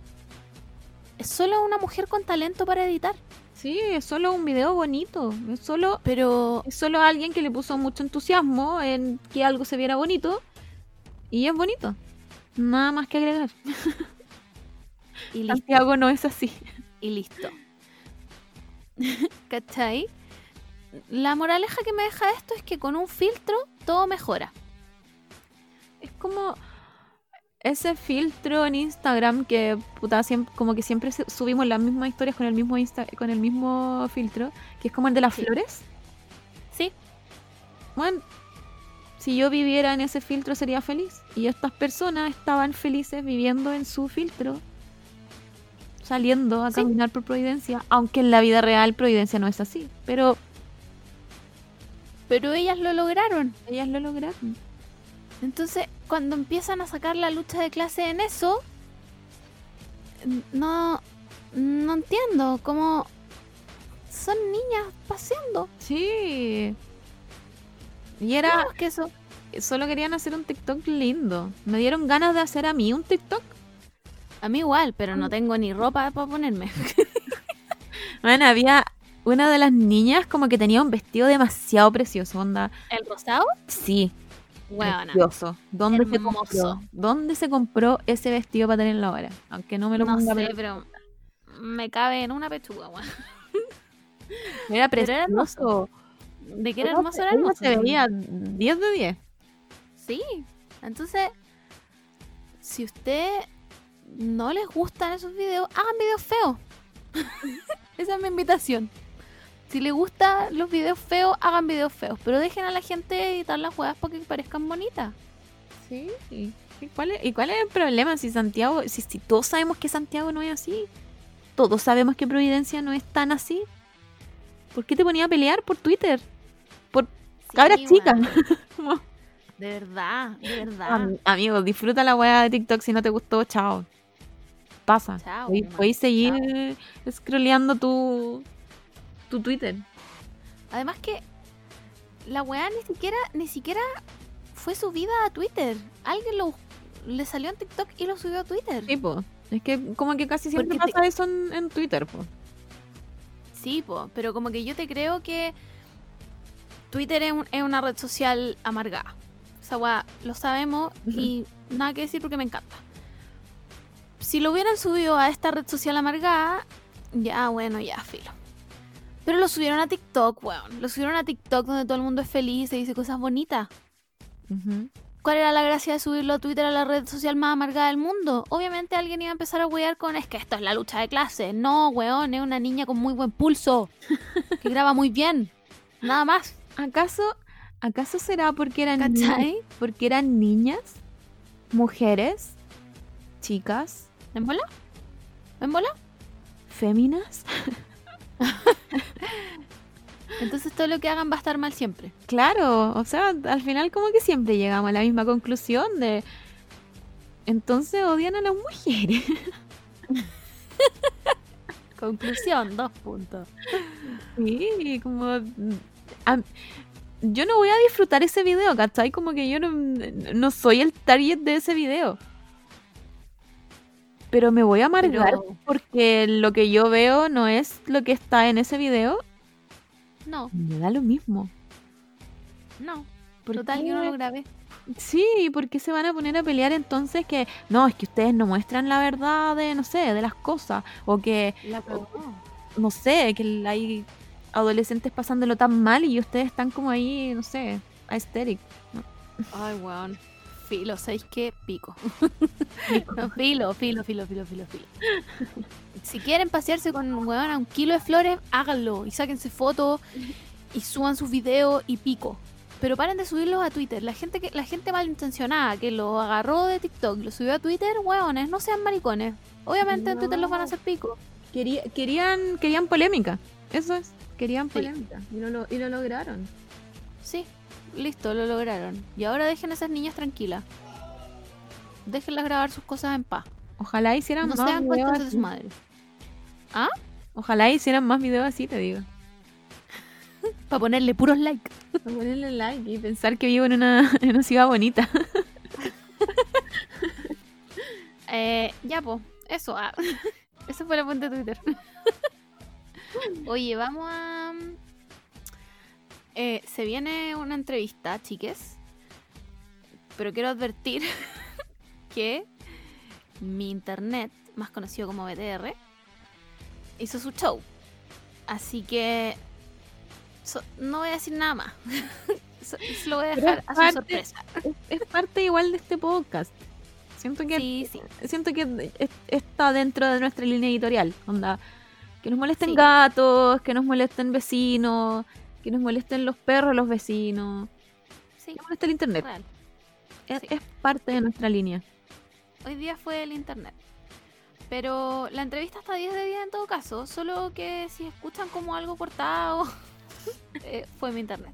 Es solo una mujer con talento para editar. Sí, es solo un video bonito. Es solo, Pero es solo alguien que le puso mucho entusiasmo en que algo se viera bonito. Y es bonito. Nada más que agregar. y. Santiago no es así. Y listo. ¿Cachai? La moraleja que me deja esto es que con un filtro todo mejora. Es como ese filtro en Instagram que puta, siem- como que siempre subimos las mismas historias con el mismo Insta con el mismo filtro, que es como el de las Sí. flores. Sí, Bueno, si yo viviera en ese filtro sería feliz. Y estas personas estaban felices viviendo en su filtro, saliendo a Sí. caminar por Providencia, aunque en la vida real Providencia no es así. Pero pero ellas lo lograron. ellas lo lograron. Entonces, cuando empiezan a sacar la lucha de clase en eso, no, no entiendo cómo son niñas paseando. Sí. Y era, No, es que eso. solo querían hacer un TikTok lindo. Me dieron ganas de hacer a mí un TikTok. A mí igual, pero no tengo ni ropa para ponerme. Bueno, había una de las niñas como que tenía un vestido demasiado precioso, onda. ¿El rosado? Sí, Bueno, precioso. ¿Dónde se Hermoso. compró? ¿Dónde se compró ese vestido para tenerlo ahora? Aunque no me lo no ponga, sé, pero me cabe en una pechuga, weón. era pero era precioso. De que era hermoso, era hermoso. se veía 10 de 10. Sí, entonces, si usted no les gustan esos videos, hagan videos feos. Esa es mi invitación. Si les gustan los videos feos, hagan videos feos. Pero dejen a la gente editar las juegas para que parezcan bonitas. Sí. ¿Y cuál, es, ¿Y cuál es el problema si Santiago, si, si todos sabemos que Santiago no es así? Todos sabemos que Providencia no es tan así. ¿Por qué te ponía a pelear por Twitter? Por cabras Sí, chicas. weón. Como, De verdad, de verdad. Am- Amigo, disfruta la weá de TikTok si no te gustó, chao. Pasa. Chao, Podéis seguir scrolleando tu, tu Twitter. Además que la weá ni siquiera, ni siquiera fue subida a Twitter. Alguien lo le salió en TikTok y lo subió a Twitter. Sí, po. Es que como que casi siempre Porque te- pasa eso en, en Twitter, po. Sí, po, pero como que yo te creo que Twitter es, un- es una red social amargada. O sea, weá, lo sabemos y nada que decir porque me encanta. Si lo hubieran subido a esta red social amargada, ya, bueno, ya, filo. Pero lo subieron a TikTok, weón. Lo subieron a TikTok donde todo el mundo es feliz y dice cosas bonitas. ¿Cuál era la gracia de subirlo a Twitter a la red social más amargada del mundo? Obviamente alguien iba a empezar a wear con es que esto es la lucha de clase. No, weón, es una niña con muy buen pulso. Que graba muy bien. Nada más. ¿Acaso, ¿Acaso será porque eran, ¿Cachai? porque eran niñas, mujeres, chicas, ¿En bola? ¿En bola? féminas? Entonces todo lo que hagan va a estar mal siempre. Claro, o sea, al final como que siempre llegamos a la misma conclusión de... Entonces odian a las mujeres. Conclusión, dos puntos. Sí, como... a- yo no voy a disfrutar ese video, ¿cachai? Como que yo no, no soy el target de ese video. Pero me voy a amargar Pero- porque lo que yo veo no es lo que está en ese video. No, Me da lo mismo. no. ¿Por Total, qué? yo no lo grabé. Sí, ¿por qué se van a poner a pelear entonces que no, es que ustedes no muestran la verdad de, no sé, de las cosas? O que, La no sé, que hay adolescentes pasándolo tan mal y ustedes están como ahí, no sé, aesthetic. Ay, weón. Filo, ¿sabéis qué? Pico. No, filo, filo, filo, filo, filo, filo. Si quieren pasearse con weón a un kilo de flores, háganlo. Y sáquense fotos y suban sus videos y pico. Pero paren de subirlos a Twitter. La gente que, la gente malintencionada que lo agarró de TikTok y lo subió a Twitter, weones, no sean maricones. Obviamente en Twitter los van a hacer pico. Quería- querían, querían polémica, eso es, querían Sí. polémica. Y lo- y lo lograron. Sí, listo, lo lograron. Y ahora dejen a esas niñas tranquilas. Déjenlas grabar sus cosas en paz. Ojalá hicieran No más sean videos cuentas de su madre. Ojalá hicieran más videos así, te digo. Para ponerle puros likes. Para ponerle like y pensar que vivo en una, en una ciudad bonita. Eh, ya, pues, eso. ah. Esa fue la fuente de Twitter. Oye, vamos a. eh, se viene una entrevista, chiques. Pero quiero advertir que mi internet, más conocido como BTR, hizo su show. Así que. so- no voy a decir nada más. So- lo voy a dejar es a su parte- sorpresa. Es, es parte igual de este podcast. Siento que Sí, sí. siento que es- está dentro de nuestra línea editorial. Onda, que nos molesten Sí. gatos, que nos molesten vecinos, que nos molesten los perros, los vecinos, sí, que nos moleste el internet. real. Es, sí. es parte de nuestra línea. Hoy día fue el internet. Pero la entrevista está 10 de 10 en todo caso. Solo que si escuchan como algo cortado, eh, fue mi internet.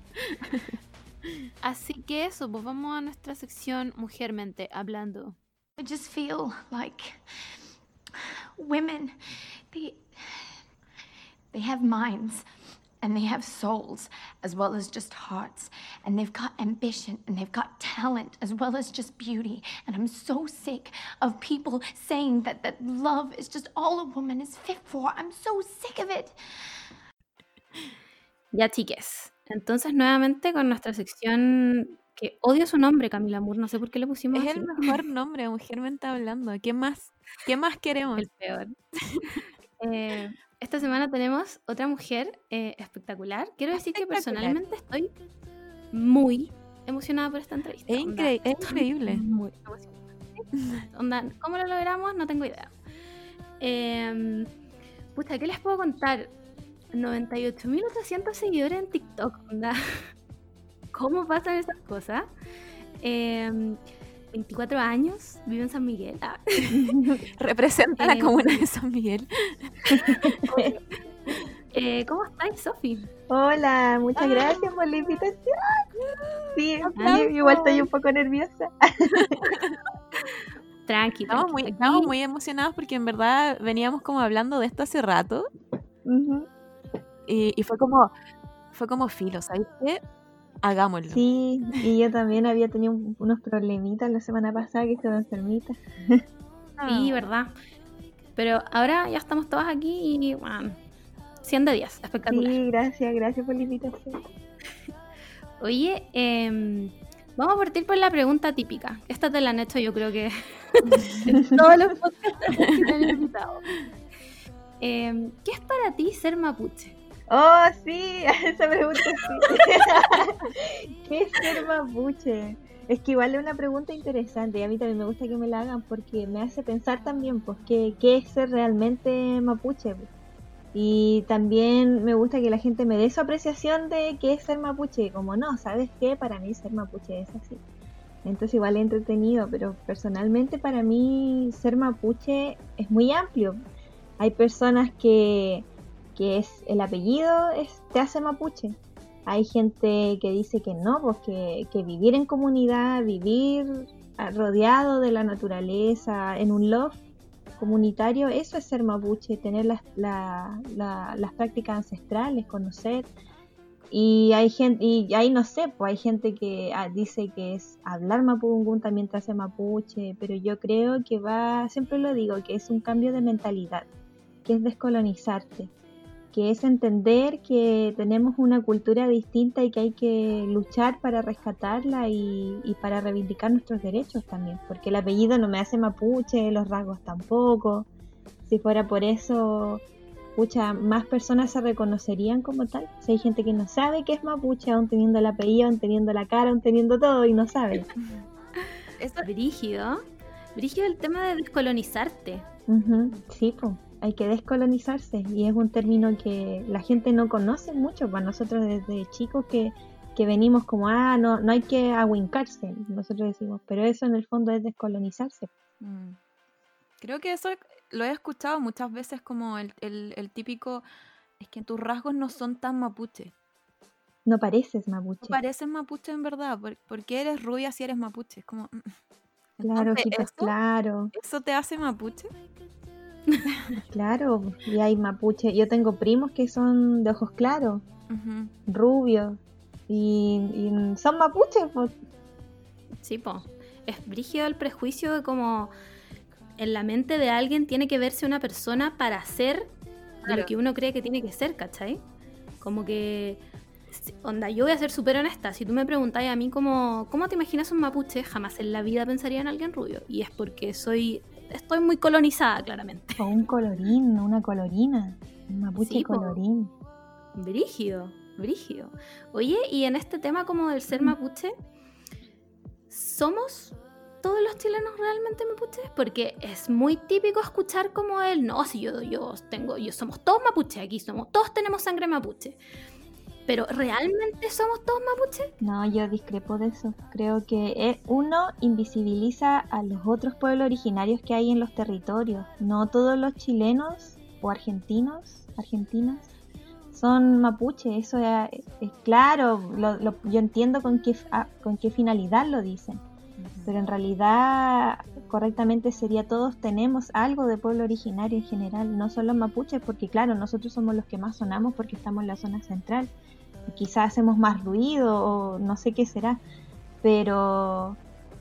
Así que eso, pues vamos a nuestra sección Mujermente hablando. I just feel like women, they, they have minds and they have souls as well as just hearts. And they've got ambition and they've got talent as well as just beauty. And I'm so sick of people saying that, that love is just all a woman is fit for. I'm so sick of it. Ya, chiques. Entonces, nuevamente con nuestra sección que odio su nombre, Camila Moore. No sé por qué le pusimos Es así. el mejor nombre, mujer mente hablando. ¿Qué más? ¿Qué más queremos? El peor. Eh, esta semana tenemos otra mujer eh, espectacular. Quiero decir que personalmente estoy muy emocionada por esta entrevista. Es, Onda, incre- es estoy increíble. Muy emocionada. Onda, ¿Cómo lo logramos? No tengo idea. Eh, pucha, ¿qué les puedo contar? 98.800 seguidores en TikTok. Onda. ¿Cómo pasan esas cosas? Eh, 24 años, vive en San Miguel. Ah, Representa la Eh, comuna de San Miguel. eh, ¿Cómo estáis, Sofi? Hola, muchas gracias por la invitación. Sí, sí, Aplausos. igual estoy un poco nerviosa. Tranqui, Estamos tranqui, muy, estamos muy emocionados porque en verdad veníamos como hablando de esto hace rato y, y fue como fue como filo, ¿sabes qué? Hagámoslo. Sí, y yo también había tenido un- unos problemitas la semana pasada que estuve enfermita. Sí, verdad. Pero ahora ya estamos todas aquí y, bueno, 100 de 10, espectacular. Sí, gracias, gracias por la invitación. Oye, em, vamos a partir por la pregunta típica. Esta te la han hecho yo creo que todos los podcasts que te han invitado. Em, ¿Qué es para ti ser mapuche? Oh, sí, esa pregunta sí. ¿Qué es ser mapuche? Es que igual es una pregunta interesante y a mí también me gusta que me la hagan porque me hace pensar también, pues, qué, qué es ser realmente mapuche. Y también me gusta que la gente me dé su apreciación de qué es ser mapuche. Como no, ¿sabes qué? Para mí ser mapuche es así. Entonces igual es entretenido, pero personalmente para mí ser mapuche es muy amplio. Hay personas que, que es el apellido es, te hace mapuche. Hay gente que dice que no, pues que, vivir en comunidad, vivir rodeado de la naturaleza, en un loft comunitario, eso es ser mapuche, tener las, la- la- las prácticas ancestrales, conocer. Y hay gente, y ahí no sé, pues hay gente que ah, dice que es hablar mapudungun también te hace mapuche, pero yo creo que va, siempre lo digo, que es un cambio de mentalidad, que es descolonizarte, que es entender que tenemos una cultura distinta y que hay que luchar para rescatarla y, y para reivindicar nuestros derechos también, porque el apellido no me hace mapuche, los rasgos tampoco. Si fuera por eso, pucha, más personas se reconocerían como tal. Si hay gente que no sabe que es mapuche, aún teniendo el apellido, aún teniendo la cara, aún teniendo todo y no sabe. Es brígido. Brígido el tema de descolonizarte. Sí, pues, hay que descolonizarse y es un término que la gente no conoce mucho, para nosotros desde chicos que, que venimos como, ah, no, no hay que ahuincarse, nosotros decimos, pero eso en el fondo es descolonizarse. Mm. Creo que eso lo he escuchado muchas veces como el, el- el típico, es que tus rasgos no son tan mapuche. No pareces No mapuche. pareces mapuche en verdad. ¿Por, por qué eres rubia si eres mapuche? Es como... mm. Claro, Entonces, pues ¿eso, claro, ¿Eso te hace mapuche? claro, y hay mapuche. Yo tengo primos que son de ojos claros, rubios, y, y son mapuches, pues. Sí, po. Es brígido el prejuicio de como en la mente de alguien tiene que verse una persona para ser Claro. lo que uno cree que tiene que ser, ¿cachai? Como que, onda, yo voy a ser súper honesta, si tú me preguntáis a mí cómo, cómo te imaginas un mapuche, jamás en la vida pensaría en alguien rubio, y es porque soy, estoy muy colonizada, claramente. O un colorín, una colorina. Un mapuche Sí, po. colorín. Brígido, brígido. Oye, y en este tema como del ser mapuche, ¿somos todos los chilenos realmente mapuches? Porque es muy típico escuchar como el, no, si yo, yo tengo, yo somos todos mapuches aquí, somos, todos tenemos sangre mapuche. Pero ¿realmente somos todos mapuches? No, yo discrepo de eso. Creo que eh, uno invisibiliza a los otros pueblos originarios que hay en los territorios. No todos los chilenos o argentinos, argentinas, son mapuches. Eso es, es claro. lo- lo- yo entiendo con qué, ah, con qué finalidad lo dicen. Pero en realidad, correctamente sería todos tenemos algo de pueblo originario en general, no solo mapuches, porque claro, nosotros somos los que más sonamos porque estamos en la zona central. Quizás hacemos más ruido o no sé qué será, pero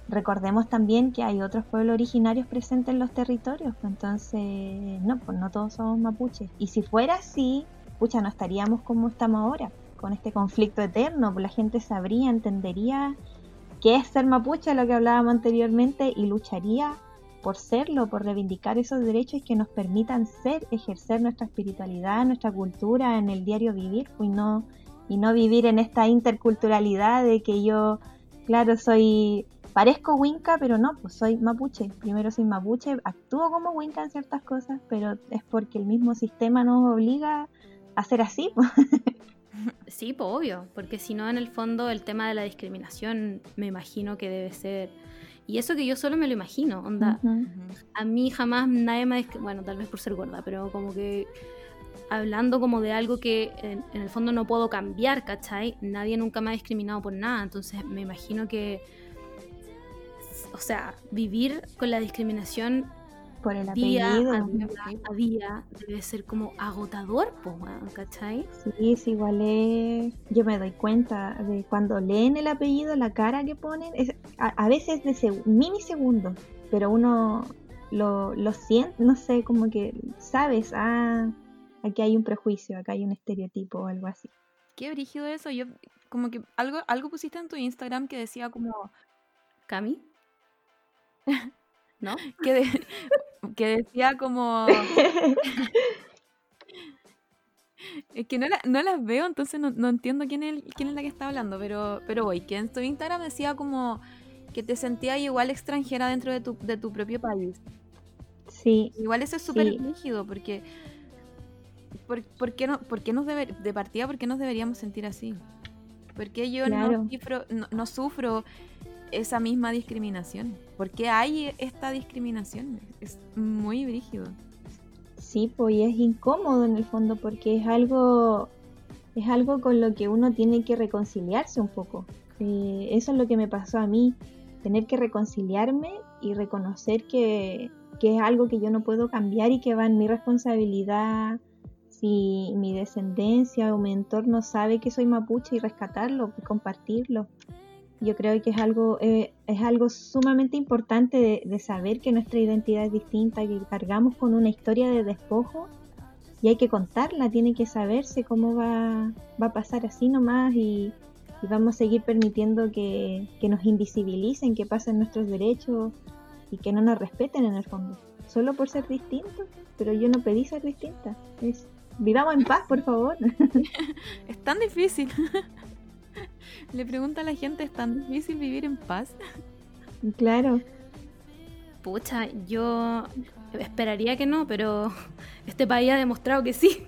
recordemos también que hay otros pueblos originarios presentes en los territorios, pues entonces, no, pues no todos somos mapuches. Y si fuera así, pucha, no estaríamos como estamos ahora, con este conflicto eterno, pues la gente sabría, entendería qué es ser mapuche, lo que hablábamos anteriormente, y lucharía por serlo, por reivindicar esos derechos que nos permitan ser, ejercer nuestra espiritualidad, nuestra cultura en el diario vivir, pues, y no, y no vivir en esta interculturalidad de que yo, claro, soy, parezco winca, pero no, pues soy mapuche. Primero soy mapuche, actúo como winca en ciertas cosas, pero es porque el mismo sistema nos obliga a ser así. pues. Sí, pues obvio, porque si no, en el fondo, el tema de la discriminación me imagino que debe ser... Y eso que yo solo me lo imagino, onda, a mí jamás nadie me... Bueno, tal vez por ser gorda, pero como que hablando como de algo que en, en el fondo no puedo cambiar, ¿cachai? Nadie nunca me ha discriminado por nada, entonces me imagino que... O sea, vivir con la discriminación Por el día apellido. a día, a día debe ser como agotador, ¿cachai? Sí, es igual es... Yo me doy cuenta de cuando leen el apellido, la cara que ponen, es, a, a veces de seg- minisegundos, pero uno lo, lo siente, no sé, como que sabes, ah, aquí hay un prejuicio, acá hay un estereotipo o algo así. Qué brígido eso. Yo, como que algo, algo pusiste en tu Instagram que decía como ¿Cami? ¿No? que, de- que decía como es que no, la- no las veo entonces no, no entiendo quién es, quién es la que está hablando pero pero voy que en tu Instagram decía como que te sentías igual extranjera dentro de tu, de tu propio país Sí, igual eso es súper Sí. rígido porque ¿por, por qué no, por qué nos debe- de partida por qué nos deberíamos sentir así? ¿Por qué yo Claro. no, sufro, no, no sufro esa misma discriminación? ¿Por qué hay esta discriminación? Es muy brígido. Sí, pues y es incómodo en el fondo porque es algo, es algo con lo que uno tiene que reconciliarse un poco. Eh, eso es lo que me pasó a mí, tener que reconciliarme y reconocer que, que es algo que yo no puedo cambiar y que va en mi responsabilidad si mi descendencia o mi entorno sabe que soy mapuche y rescatarlo y compartirlo. Yo creo que es algo, eh, es algo sumamente importante de, saber que nuestra identidad es distinta, que cargamos con una historia de despojo y hay que contarla, tiene que saberse cómo va, va a pasar así nomás y, y vamos a seguir permitiendo que, que nos invisibilicen, que pasen nuestros derechos y que no nos respeten en el fondo, solo por ser distintos, pero yo no pedí ser distinta, es, vivamos en paz, por favor. Es tan difícil. Le pregunta a la gente, ¿es tan difícil vivir en paz? claro. Pucha, yo esperaría que no, pero este país ha demostrado que sí.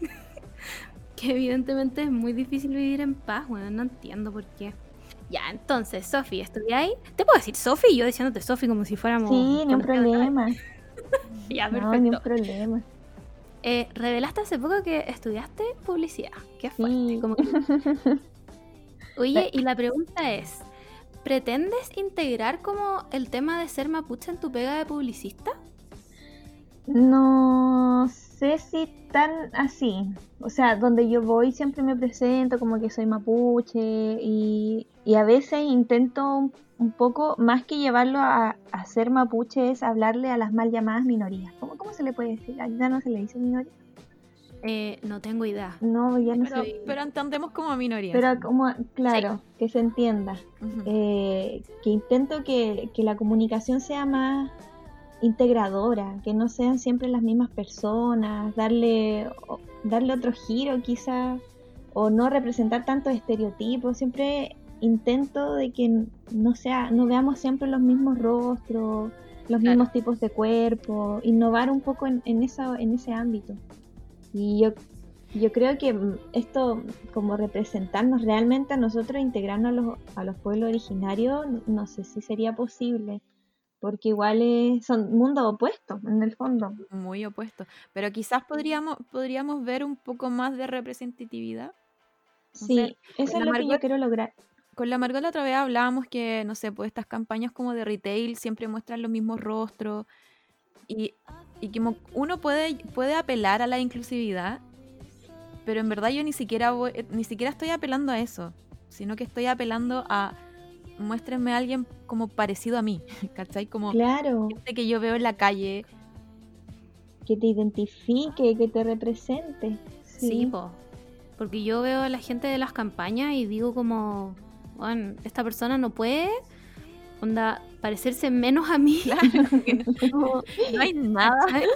que evidentemente es muy difícil vivir en paz, bueno, no entiendo por qué. Ya, entonces, Sofi, ¿estudiáis? ¿Te puedo decir Sofi? Yo diciéndote Sofi como si fuéramos... Sí, ni un problema. Ya, No, ni un perfecto. problema. Eh, revelaste hace poco que estudiaste publicidad. Qué fuerte. Sí. como que- Oye, y la pregunta es, ¿pretendes integrar como el tema de ser mapuche en tu pega de publicista? No sé si tan así. O sea, donde yo voy siempre me presento como que soy mapuche y, y a veces intento un, un poco, más que llevarlo a, a ser mapuche, es hablarle a las mal llamadas minorías. ¿Cómo, cómo se le puede decir? Ya no se le dice minoría. Eh, no tengo idea. No, ya no Pero, sé. pero entendemos como minoría. Pero como, claro, que se entienda. Eh, que intento que, que la comunicación sea más integradora, que no sean siempre las mismas personas, darle, darle otro giro quizás, o no representar tantos estereotipos. Siempre intento de que no sea, no veamos siempre los mismos rostros, los Claro. mismos tipos de cuerpo, innovar un poco en, en, esa, en ese ámbito. Y yo yo creo que mm, esto, como representarnos realmente a nosotros, integrarnos a los, a los pueblos originarios, no sé si sería posible, porque igual es- son mundos opuestos en el fondo. Muy opuesto. Pero quizás podríamos, podríamos ver un poco más de representatividad. No Sí, sé, eso es lo que yo quiero lograr. Con la Margot la otra vez hablábamos que, no sé, pues estas campañas como de retail siempre muestran los mismos rostros y, y como uno puede, puede apelar a la inclusividad, pero en verdad yo ni siquiera, voy- ni siquiera estoy apelando a eso, sino que estoy apelando a muéstrenme a alguien como parecido a mí, ¿cachai? Como Claro, gente que yo veo en la calle. que te identifique, que te represente. Sí, po. Porque yo veo a la gente de las campañas y digo como, bueno, esta persona no puede, onda, parecerse menos a mí. Como, No hay nada.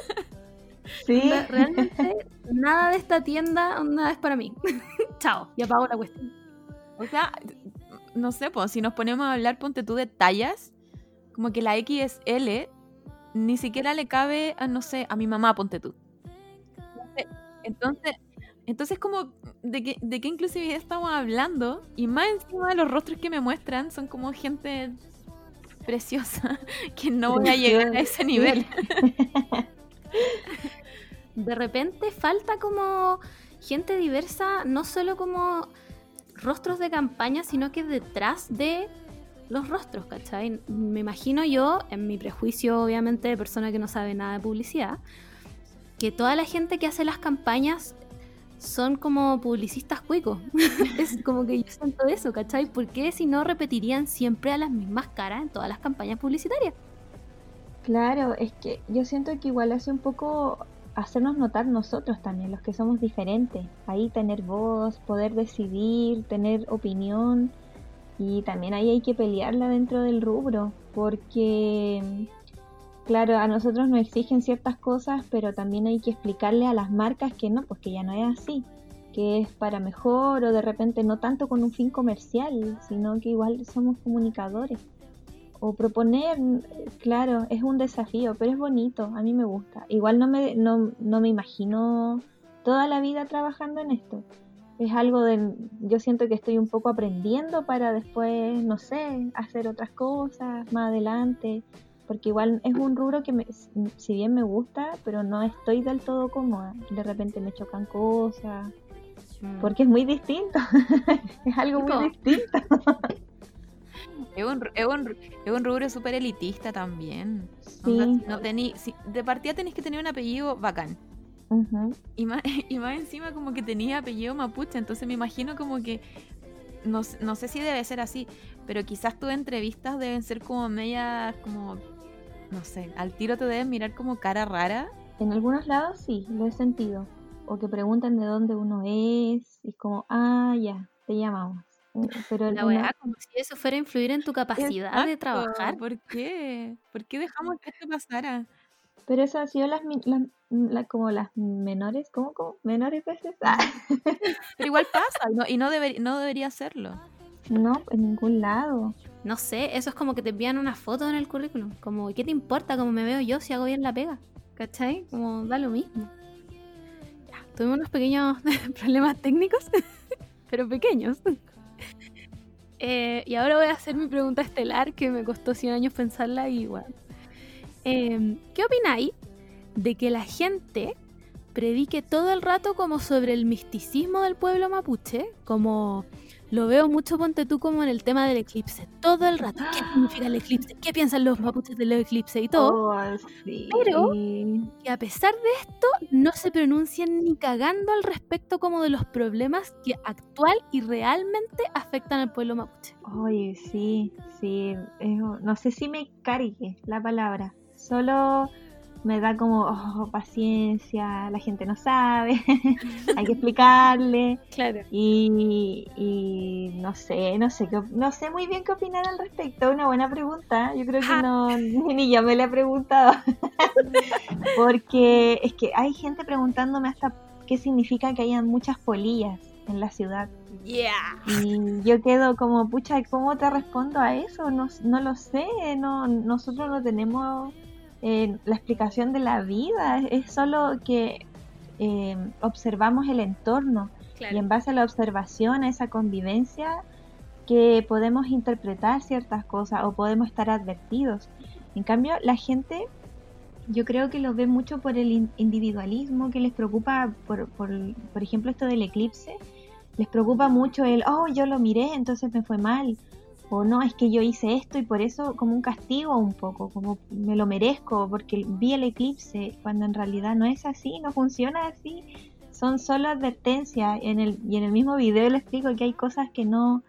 Sí, Onda, Realmente nada de esta tienda onda es para mí. Chao, y apago la cuestión. O sea, no sé, pues si nos ponemos a hablar, ponte tú de tallas, como que la XL ni siquiera le cabe a, no sé, a mi mamá, ponte tú. Entonces, entonces, como, ¿de qué, ¿de qué inclusividad estamos hablando? Y más encima los rostros que me muestran son como gente preciosa, que no voy a llegar a ese nivel. De repente falta como gente diversa, no solo como rostros de campaña, sino que detrás de los rostros, ¿cachai? Me imagino yo, en mi prejuicio obviamente de persona que no sabe nada de publicidad, que toda la gente que hace las campañas son como publicistas cuicos. es como que yo siento eso, ¿cachai? ¿Por qué si no repetirían siempre a las mismas caras en todas las campañas publicitarias? Claro, es que yo siento que igual hace un poco hacernos notar nosotros también, los que somos diferentes. Ahí tener voz, poder decidir, tener opinión. Y también ahí hay que pelearla dentro del rubro, porque, claro, a nosotros nos exigen ciertas cosas, pero también hay que explicarle a las marcas que no, pues que ya no es así, que es para mejor o de repente no tanto con un fin comercial, sino que igual somos comunicadores o proponer, claro, es un desafío, pero es bonito, a mí me gusta. Igual no me, no, no me imagino toda la vida trabajando en esto. Es algo de, yo siento que estoy un poco aprendiendo para después, no sé, hacer otras cosas más adelante, porque igual es un rubro que me, si bien me gusta, pero no estoy del todo cómoda. De repente me chocan cosas, porque es muy distinto, es algo muy distinto. Es un, es un, es un rubro súper elitista también. Sí. no tení- si- de partida tenéis que tener un apellido bacán. Ujú. Y más, y más encima como que tenía apellido mapuche, entonces me imagino como que, no sé si debe ser así, pero quizás tus entrevistas deben ser como medias, como, no sé, al tiro te deben mirar como cara rara. En algunos lados sí, lo he sentido. O que preguntan de dónde uno es. Y es como, ah, ya, te llamamos. Pero La una- weá, como si eso fuera a influir en tu capacidad de trabajar. ¿Por qué? ¿Por qué dejamos que esto pasara? pero eso ha sido las, las- la- como las menores, ¿cómo? cómo? Menores veces. Ah, Pero igual pasa y no, y no, deber- no debería hacerlo. no, en ningún lado. No sé, eso es como que te envían una foto en el currículum. Como, ¿qué te importa cómo me veo yo si hago bien la pega? ¿Cachai? Como, da lo mismo. Ya, tuvimos unos pequeños problemas técnicos, pero pequeños. Eh, y ahora voy a hacer mi pregunta estelar, que me costó 100 años pensarla y. Eh, ¿Qué opináis de que la gente predique todo el rato como sobre el misticismo del pueblo mapuche? Como lo veo mucho, ponte tú, como en el tema del eclipse. Todo el rato. ¿Qué significa el eclipse? ¿Qué piensan los mapuches del eclipse y todo? Oh, sí. Pero- que a pesar de esto no se pronuncian ni cagando al respecto como de los problemas que actual y realmente afectan al pueblo mapuche. Oye, sí, sí. no sé si me cargue la palabra. Solo me da como oh, paciencia, la gente no sabe, hay que explicarle. Claro. Y, y no sé, no sé, no sé muy bien qué opinar al respecto. Una buena pregunta. Yo creo que no, ni yo me la he preguntado. Porque es que hay gente preguntándome hasta qué significa que hayan muchas polillas en la ciudad. Yeah. Y yo quedo como, pucha, ¿cómo te respondo a eso? No, no lo sé, no, nosotros no tenemos eh, la explicación de la vida, es solo que eh, observamos el entorno y en base a la observación, a esa convivencia, que podemos interpretar ciertas cosas o podemos estar advertidos. En cambio, la gente, yo creo que lo ve mucho por el in- individualismo, que les preocupa, por, por, por ejemplo, esto del eclipse, les preocupa mucho el, oh, yo lo miré, entonces me fue mal. O no, es que yo hice esto y por eso como un castigo un poco, como me lo merezco porque vi el eclipse, cuando en realidad no es así, no funciona así. Son solo advertencias. En el, y en el mismo video le explico que hay cosas que no,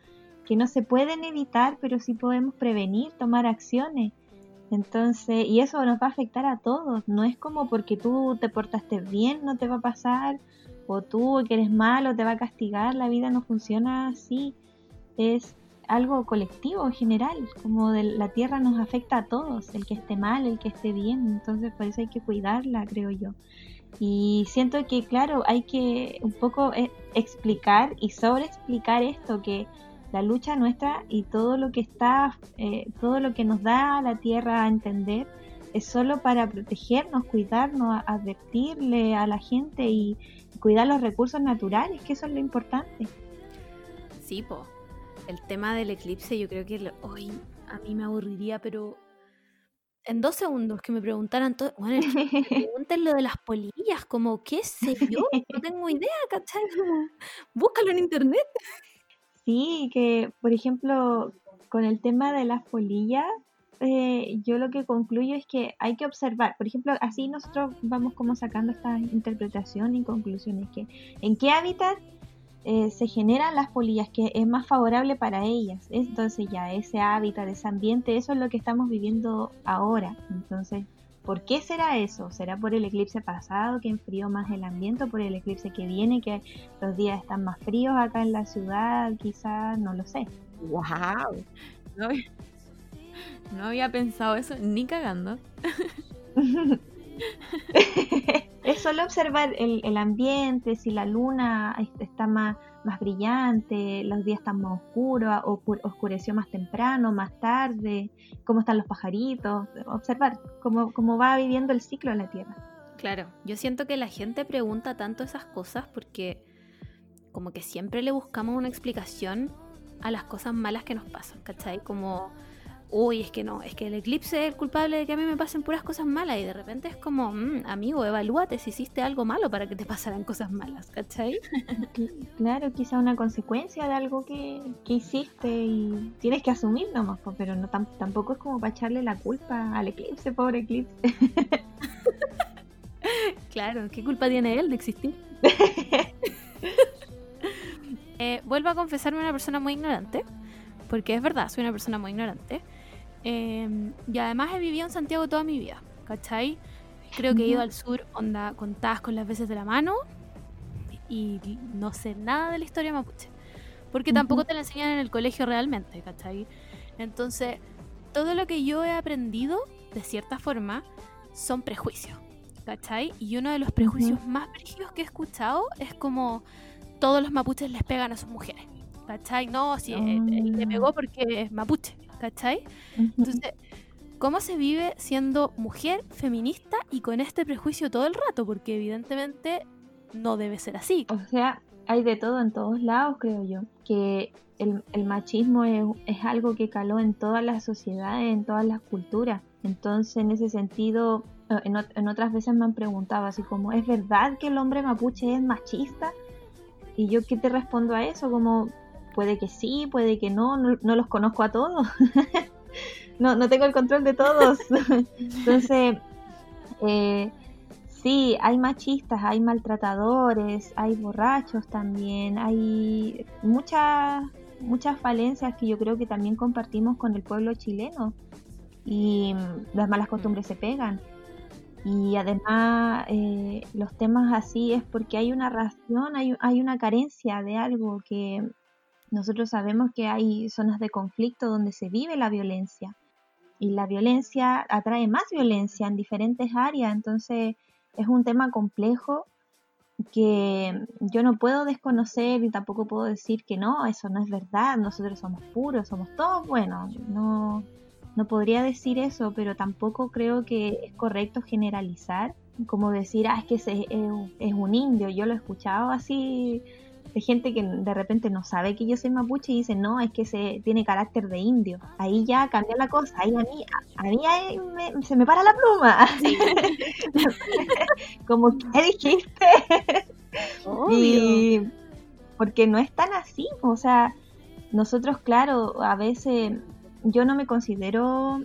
que no se pueden evitar, pero sí podemos prevenir, tomar acciones. Entonces, y eso nos va a afectar a todos. No es como porque tú te portaste bien, no te va a pasar, o tú que eres malo te va a castigar. La vida no funciona así. Es algo colectivo en general, como de la tierra nos afecta a todos, el que esté mal, el que esté bien. Entonces, por eso hay que cuidarla, creo yo. Y siento que, claro, hay que un poco eh, explicar y sobreexplicar esto, que la lucha nuestra y todo lo que está, eh, todo lo que nos da la tierra a entender es solo para protegernos, cuidarnos, advertirle a la gente y cuidar los recursos naturales, que eso es lo importante. Sí, po. El tema del eclipse yo creo que hoy a mí me aburriría, pero en dos segundos que me preguntaran todo, bueno, pregunten lo de las polillas, como qué sé yo, no tengo idea, ¿cachai? Búscalo en internet. Sí, que por ejemplo, con el tema de las polillas, eh, yo lo que concluyo es que hay que observar, por ejemplo, así nosotros vamos como sacando esta interpretación y conclusiones, que en qué hábitat eh, se generan las polillas, que es más favorable para ellas. Entonces ya ese hábitat, ese ambiente, eso es lo que estamos viviendo ahora. Entonces, ¿por qué será eso? ¿Será por el eclipse pasado que enfrió más el ambiente o por el eclipse que viene que los días están más fríos acá en la ciudad? Quizás, no lo sé. ¡Wow! No, había- no había pensado eso ni cagando. es solo observar el, el ambiente, si la luna est- está más, más brillante, los días están más oscuros, ocu- oscureció más temprano, más tarde, cómo están los pajaritos, observar cómo, cómo va viviendo el ciclo de la Tierra. Claro, yo siento que la gente pregunta tanto esas cosas porque como que siempre le buscamos una explicación a las cosas malas que nos pasan, ¿cachai? Como, uy, es que no, es que el eclipse es el culpable de que a mí me pasen puras cosas malas y de repente es como, "Mm, amigo, evalúate si hiciste algo malo para que te pasaran cosas malas, ¿cachai? Cl- Claro, quizá una consecuencia de algo que, que hiciste y tienes que asumir nomás, pero no tam- tampoco es como para echarle la culpa al eclipse, pobre eclipse. Claro, ¿qué culpa tiene él de existir? Eh, vuelvo a confesarme una persona muy ignorante, porque es verdad, soy una persona muy ignorante. Eh, y además he vivido en Santiago toda mi vida, ¿cachai? Creo que he ido al sur, onda, contadas con las veces de la mano, y no sé nada de la historia mapuche, porque tampoco Ujú. te la enseñan en el colegio realmente, ¿cachai? Entonces, todo lo que yo he aprendido, de cierta forma, son prejuicios, ¿cachai? Y uno de los prejuicios más brígidos que he escuchado es como todos los mapuches les pegan a sus mujeres, ¿cachai? No, si él, él le Ah. pegó porque es mapuche, ¿cachai? Entonces, ¿cómo se vive siendo mujer feminista y con este prejuicio todo el rato? Porque evidentemente no debe ser así. O sea, hay de todo en todos lados, creo yo. Que el, el machismo es, es algo que caló en todas las sociedades, en todas las culturas. Entonces, en ese sentido, eh, en, en otras veces me han preguntado así como, ¿es verdad que el hombre mapuche es machista? Y yo, ¿qué te respondo a eso? Como, puede que sí, puede que no, no, no los conozco a todos. no, no tengo el control de todos. Entonces, eh, Sí, hay machistas, hay maltratadores, hay borrachos también, hay muchas muchas falencias que yo creo que también compartimos con el pueblo chileno y las malas costumbres se pegan. Y además, eh, los temas así es porque hay una razón, hay, hay una carencia de algo que nosotros sabemos que hay zonas de conflicto donde se vive la violencia. Y la violencia atrae más violencia en diferentes áreas, entonces es un tema complejo que yo no puedo desconocer y tampoco puedo decir que no, eso no es verdad, nosotros somos puros, somos todos buenos, no, no podría decir eso, pero tampoco creo que es correcto generalizar, como decir, ah, es que es un indio, yo lo he escuchado así de gente que de repente no sabe que yo soy mapuche y dice, no, es que se tiene carácter de indio. Ahí ya cambia la cosa, ahí a mí, a, mí ahí me- se me para la pluma. Como, ¿qué dijiste? Y porque no es tan así, o sea, nosotros, claro, a veces yo no me considero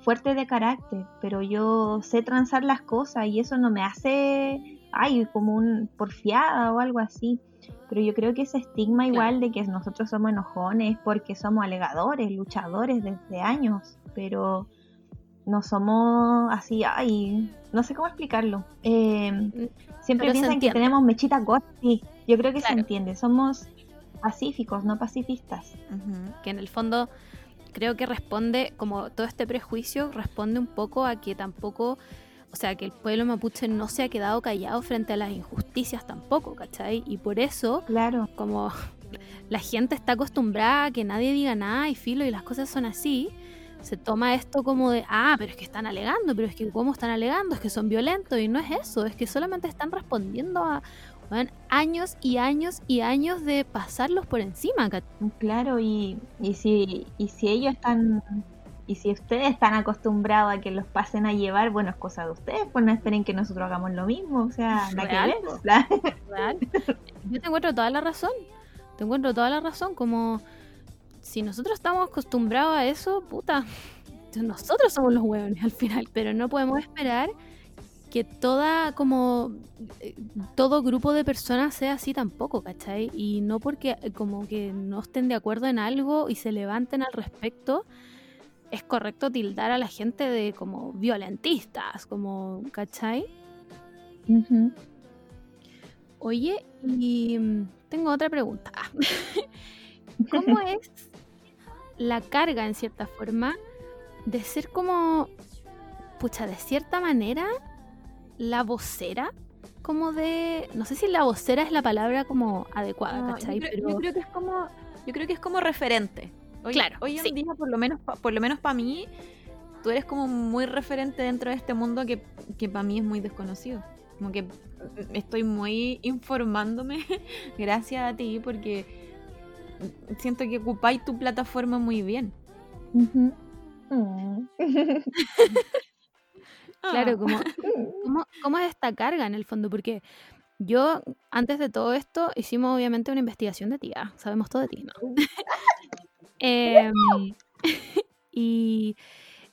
fuerte de carácter, pero yo sé transar las cosas y eso no me hace, ay, como un porfiada o algo así. Pero yo creo que ese estigma igual de que nosotros somos enojones porque somos alegadores, luchadores desde años, pero no somos así, ay, no sé cómo explicarlo. Eh, siempre Pero se piensan que tenemos mechitas cortas, sí, yo creo que se entiende, somos pacíficos, no pacifistas. Que en el fondo creo que responde, como todo este prejuicio, responde un poco a que tampoco, o sea, que el pueblo mapuche no se ha quedado callado frente a las injusticias tampoco, ¿cachai? Y por eso, Claro, como la gente está acostumbrada a que nadie diga nada y filo y las cosas son así, se toma esto como de, ah, pero es que están alegando, pero es que ¿cómo están alegando? Es que son violentos y no es eso, es que solamente están respondiendo a años y años y años de pasarlos por encima, ¿cachai? claro, y, y si, y si ellos están, y si ustedes están acostumbrados a que los pasen a llevar, bueno, es cosa de ustedes, pues no esperen que nosotros hagamos lo mismo, o sea, nada que. Yo te encuentro toda la razón. Te encuentro toda la razón. Como si nosotros estamos acostumbrados a eso, puta. Nosotros somos los hueones al final. Pero no podemos esperar que toda, como. eh, Todo grupo de personas sea así tampoco, ¿cachai? Y no porque como que no estén de acuerdo en algo y se levanten al respecto. Es correcto tildar a la gente de como violentistas, como, ¿cachai? Oye, y mm, tengo otra pregunta. ¿Cómo es la carga, en cierta forma, de ser como, pucha, de cierta manera, la vocera? Como de, no sé si la vocera es la palabra como adecuada, No, yo, ¿cachai? creo, Pero yo creo que es como yo creo que es como referente hoy, Claro, hoy en sí. día por lo menos por lo menos para mí tú eres como muy referente dentro de este mundo que, que para mí es muy desconocido como que estoy muy informándome gracias a ti porque siento que ocupáis tu plataforma muy bien. Mm. claro, Ah. como, ¿cómo, cómo es esta carga en el fondo? Porque yo, antes de todo esto, hicimos obviamente una investigación de ti. ah, Sabemos todo de ti, ¿no? Em, y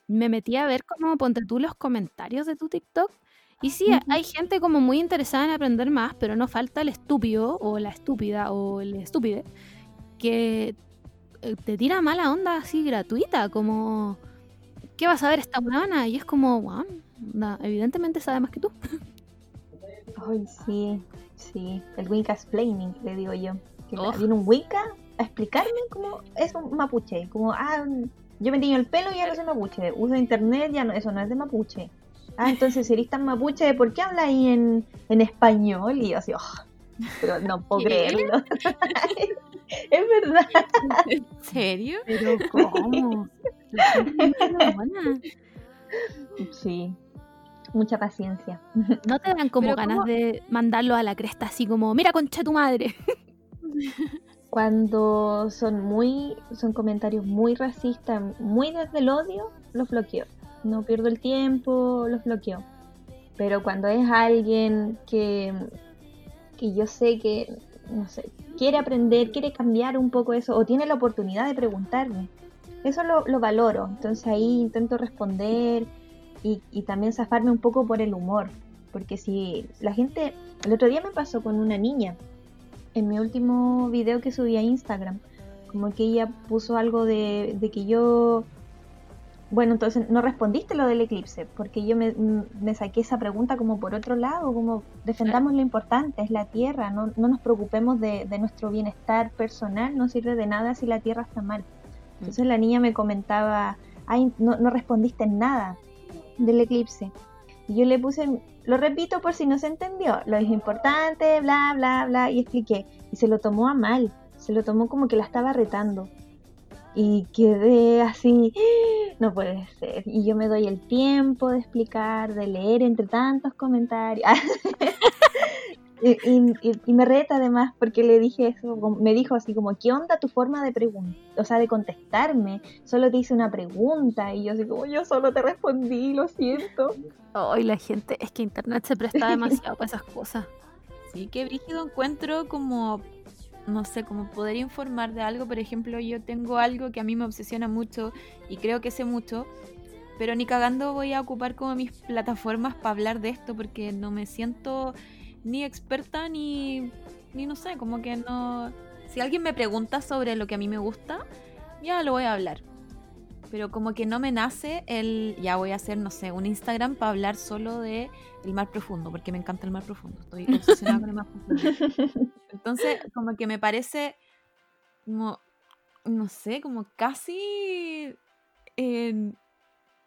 me metí a ver como ponte tú los comentarios de tu TikTok. Y sí, hay gente como muy interesada en aprender más, pero no falta el estúpido o la estúpida o el estúpide que eh, te tira mala onda así gratuita, como ¿qué vas a ver esta buena? Y es como, wow, evidentemente sabe más que tú. Ay, sí, sí, el Winca explaining, le digo yo. Que Oh. viene un Winca a explicarme cómo es un mapuche. Como, ah, yo me tiño el pelo y ya no soy mapuche. Uso internet, ya no, eso no es de mapuche. Ah, entonces si eres tan mapuche, ¿por qué hablas ahí en, en español? Y yo así, oh, pero no puedo ¿Qué? creerlo. es verdad. ¿En serio? Pero ¿cómo? Sí, mucha paciencia. No te dan como Pero ganas ¿cómo? de mandarlo a la cresta así como, mira concha tu madre. Cuando son muy, son comentarios muy racistas, muy desde el odio, los bloqueo. No pierdo el tiempo, los bloqueo. Pero cuando es alguien que, que yo sé que, no sé, quiere aprender, quiere cambiar un poco eso, o tiene la oportunidad de preguntarme, eso lo, lo valoro. Entonces ahí intento responder y, y también zafarme un poco por el humor. Porque si la gente, el otro día me pasó con una niña, en mi último video que subí a Instagram, como que ella puso algo de, de que yo bueno, entonces no respondiste lo del eclipse, porque yo me, mm, me saqué esa pregunta como por otro lado, como defendamos lo importante, es la Tierra, no, no nos preocupemos de, de nuestro bienestar personal, no sirve de nada si la Tierra está mal. Entonces la niña me comentaba, ay, no, no respondiste nada del eclipse. Y yo le puse, lo repito por si no se entendió, lo es importante, bla, bla, bla, y expliqué. Y se lo tomó a mal, se lo tomó como que la estaba retando. Y quedé así, no puede ser. Y yo me doy el tiempo de explicar, de leer entre tantos comentarios. y, y- y- y me reta además porque le dije eso, me dijo así como, ¿qué onda tu forma de preguntar? O sea, de contestarme. Solo te hice una pregunta y yo así como, yo solo te respondí, lo siento. Hoy la gente, es que internet se presta demasiado para esas cosas. Sí, que brígido encuentro como, no sé, como poder informar de algo. Por ejemplo, yo tengo algo que a mí me obsesiona mucho y creo que sé mucho, pero ni cagando voy a ocupar como mis plataformas para hablar de esto porque no me siento ni experta ni, ni no sé, como que no... Si alguien me pregunta sobre lo que a mí me gusta, ya lo voy a hablar. Pero como que no me nace el, ya voy a hacer, no sé, un Instagram para hablar solo de el mar profundo, porque me encanta el mar profundo. Estoy obsesionada con el mar profundo. Entonces, como que me parece como, no sé, como casi, eh,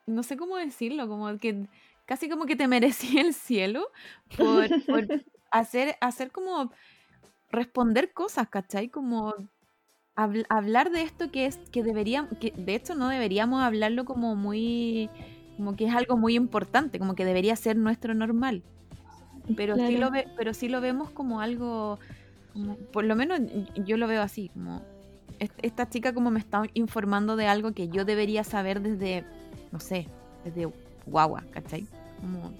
no sé cómo decirlo, como que casi como que te merecí el cielo por, por hacer, hacer como responder cosas, ¿cachai? Como habl- hablar de esto que es que deberíamos, que de hecho no deberíamos hablarlo como muy, como que es algo muy importante, como que debería ser nuestro normal. Pero sí lo ve, pero sí lo vemos como algo, como- por lo menos yo lo veo así, como est- esta chica como me está informando de algo que yo debería saber desde, no sé, desde guagua, ¿cachai? Como,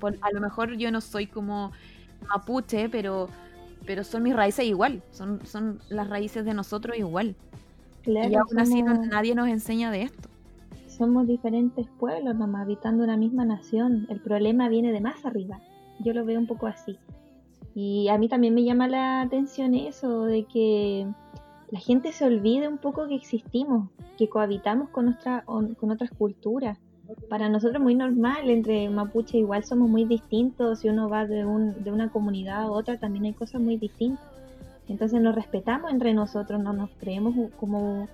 por- a lo mejor yo no soy como mapuche, pero, pero son mis raíces igual, son, son las raíces de nosotros igual. Claro, y aún así no- nadie nos enseña de esto. Somos diferentes pueblos nomás habitando una misma nación. El problema viene de más arriba. Yo lo veo un poco así. Y a mí también me llama la atención eso de que la gente se olvide un poco que existimos, que cohabitamos con, nuestra, on- con otras culturas. Para nosotros muy normal, entre mapuche igual somos muy distintos, si uno va de, un, de una comunidad a otra también hay cosas muy distintas. Entonces nos respetamos entre nosotros, no nos creemos como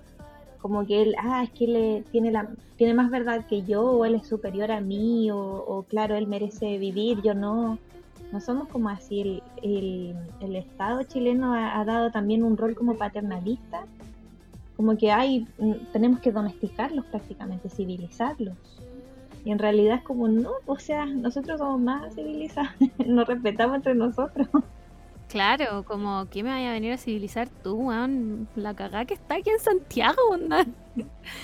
como que él, ah, es que él tiene, la, tiene más verdad que yo, o él es superior a mí, o, o claro, él merece vivir, yo no. No somos como así. El, el, el Estado chileno ha, ha dado también un rol como paternalista, como que hay, mm, tenemos que domesticarlos prácticamente, civilizarlos. Y en realidad es como, no, o sea, nosotros somos más civilizados, nos respetamos entre nosotros. Claro, como que me vaya a venir a civilizar tú, weón. La cagada que está aquí en Santiago, onda.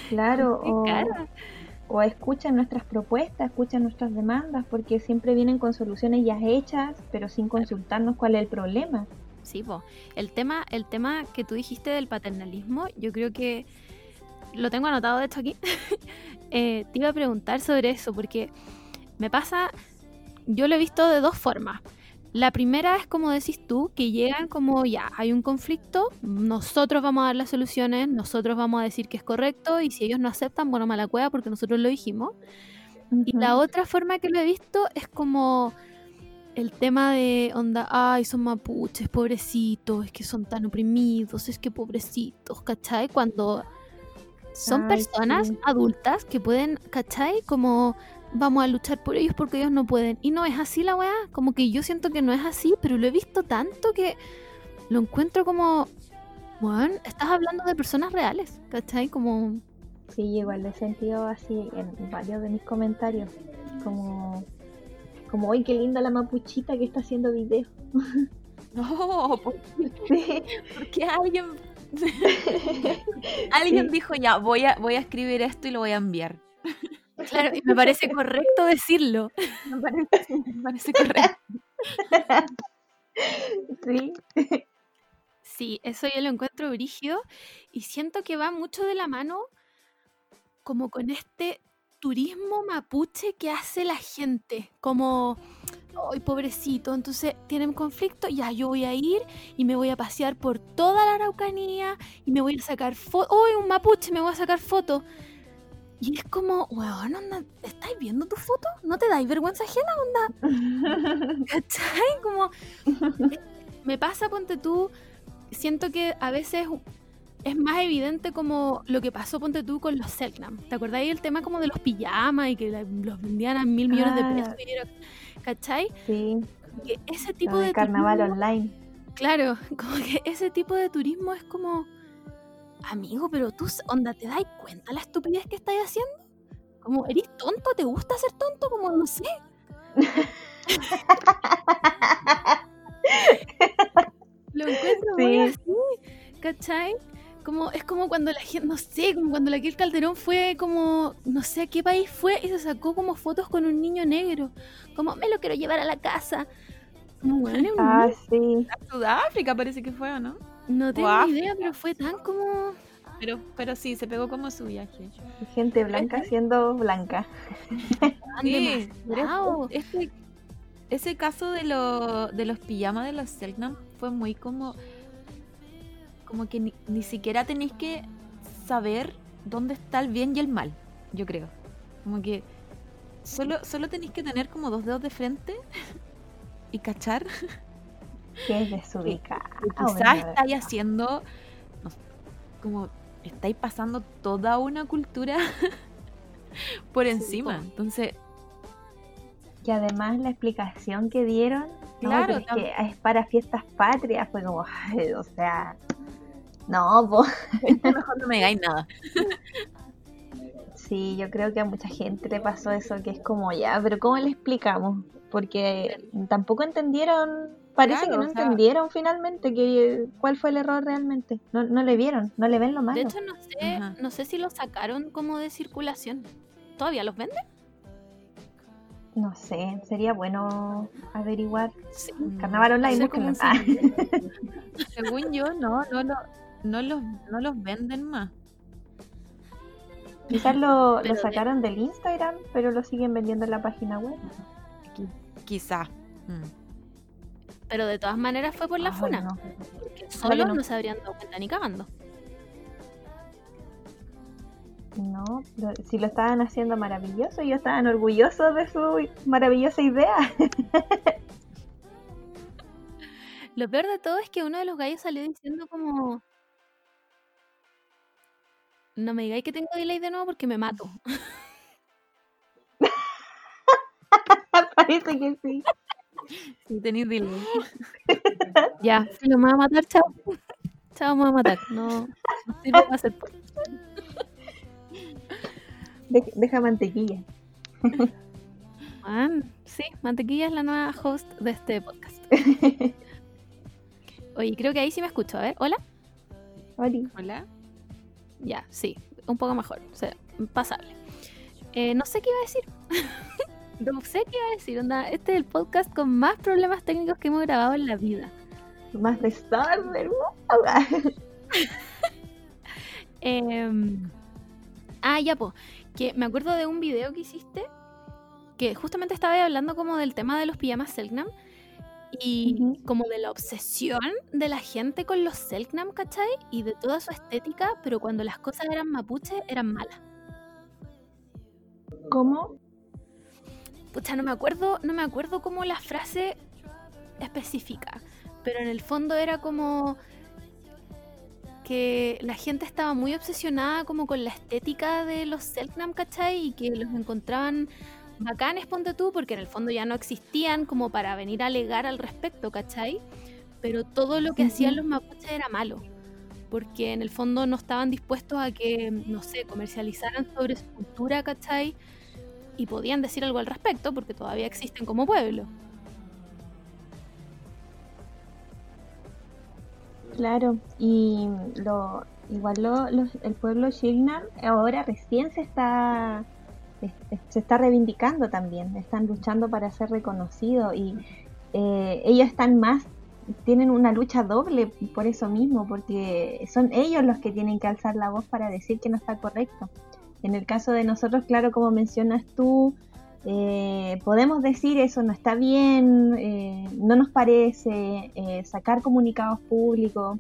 Claro, Qué o, o escuchan nuestras propuestas, escuchan nuestras demandas, porque siempre vienen con soluciones ya hechas, pero sin consultarnos cuál es el problema. Sí, po. El tema, el tema que tú dijiste del paternalismo, yo creo que lo tengo anotado de hecho aquí. Eh, te iba a preguntar sobre eso, porque me pasa, yo lo he visto de dos formas. La primera es como decís tú, que llegan como ya, hay un conflicto, nosotros vamos a dar las soluciones, nosotros vamos a decir que es correcto, y si ellos no aceptan, bueno, mala cueva porque nosotros lo dijimos. Y la otra forma que lo he visto es como el tema de onda, ay, son mapuches, pobrecitos, es que son tan oprimidos, es que pobrecitos, ¿cachai? Cuando son Ay, personas sí. adultas que pueden, ¿cachai? Como vamos a luchar por ellos porque ellos no pueden. Y no es así la weá, como que yo siento que no es así, pero lo he visto tanto que lo encuentro como, bueno, estás hablando de personas reales, ¿cachai? Como, Sí, igual lo he sentido así en varios de mis comentarios, como, como, ¡ay, qué linda la mapuchita que está haciendo video! No, ¿por, Sí, por qué alguien, alguien dijo ya, voy a, voy a escribir esto y lo voy a enviar? claro, y me parece correcto decirlo. Me parece, me parece correcto. sí, Sí, eso yo lo encuentro brígido y siento que va mucho de la mano como con este turismo mapuche que hace la gente, como, ay, pobrecito, entonces tienen conflicto, ya yo voy a ir y me voy a pasear por toda la Araucanía y me voy a sacar fotos, uy, un mapuche, me voy a sacar fotos. Y es como, weón, onda, ¿estáis viendo tu foto? ¿No te dais vergüenza ajena, onda? ¿Cachai? Como, me pasa, ponte tú, siento que a veces es más evidente como lo que pasó, ponte tú, con los Selknam. ¿Te acordáis el tema como de los pijamas y que los vendían a mil millones de Ah. pesos? ¿Cachai? Sí, Que ese tipo de carnaval turismo- online. Claro, como que ese tipo de turismo es como, amigo, pero tú, onda, ¿te das cuenta la estupidez que estás haciendo? Como, ¿eres tonto? ¿Te gusta ser tonto? Como, no sé. Lo encuentro muy Sí. así, ¿cachai? Como, es como cuando la gente, no sé, como cuando la Kiel Calderón fue como, no sé a qué país fue y se sacó como fotos con un niño negro. Como, me lo quiero llevar a la casa. Como, bueno, es un Ah, niño. sí. A Sudáfrica parece que fue, ¿o no? no tengo guau. idea, pero fue tan como... Pero, pero sí, se pegó como su viaje. Gente blanca siendo blanca. Sí, este- ese caso de, lo- de los pijamas de los Selknam fue muy como. Como que ni, ni siquiera tenéis que saber dónde está el bien y el mal, yo creo. Como que solo, solo tenéis que tener como dos dedos de frente y cachar Que es desubicada. quizás estáis haciendo. no como estáis pasando toda una cultura por encima. Entonces, Y además la explicación que dieron, Claro, es que es para fiestas patrias, fue como, o sea, no, po. mejor no me digáis nada. sí, yo creo que a mucha gente le pasó eso, que es como ya, pero ¿cómo le explicamos? Porque tampoco entendieron, parece Claro, que no o sea- entendieron finalmente que cuál fue el error realmente, no, no le vieron, no le ven lo malo. De hecho, no sé, Ajá. no sé si los sacaron como de circulación. ¿Todavía los venden? no sé, sería bueno averiguar. Sí. Carnaval online, Hacer como búsquenlo. un Ah. Según yo, no, no, lo- no, los, no los venden más. Quizás lo, lo sacaron del Instagram, pero lo siguen vendiendo en la página web. Quizá. Mm. Pero de todas maneras fue por la funa. no. Solo no. se habrían dado cuenta ni cagando. No, pero si lo estaban haciendo maravilloso, ellos estaban orgullosos de su maravillosa idea. Lo peor de todo es que uno de los gallos salió diciendo como... No me digáis que tengo delay de nuevo porque me mato. Parece que sí. Sí, tenéis delay. ya, si lo me va a matar, chao. Chao, me va a matar. No, no sirve para hacer podcast. De- deja mantequilla. Man, sí, Mantequilla es la nueva host de este podcast. Oye, creo que ahí sí me escucho. A ver, hola. Oli. Hola. Ya, sí, un poco mejor, o sea, pasable. Eh, no sé qué iba a decir. no sé qué iba a decir, onda. Este es el podcast con más problemas técnicos que hemos grabado en la vida. Más desorden. ¡wow! Em, ah, ya, po. Que me acuerdo de un video que hiciste que justamente estaba hablando como del tema de los pijamas Selknam y como de la obsesión de la gente con los Selknam, ¿cachai? Y de toda su estética, pero cuando las cosas eran mapuche eran malas. ¿Cómo? Pucha, no me acuerdo, no me acuerdo como la frase específica, pero en el fondo era como que la gente estaba muy obsesionada como con la estética de los Selknam, ¿cachai? Y que los encontraban bacanes, ponte tú, porque en el fondo ya no existían como para venir a alegar al respecto, ¿cachai? Pero todo lo que hacían los mapuches era malo, porque en el fondo no estaban dispuestos a que, no sé, comercializaran sobre su cultura, ¿cachai? Y podían decir algo al respecto, porque todavía existen como pueblo. Claro, y lo, igual lo, los- el pueblo Shilnan ahora recién se está es- es- se está reivindicando también, están luchando para ser reconocidos y eh, ellos están más, tienen una lucha doble por eso mismo, porque son ellos los que tienen que alzar la voz para decir que no está correcto. En el caso de nosotros, claro, como mencionas tú, eh, podemos decir eso no está bien, eh, no nos parece, eh, sacar comunicados públicos,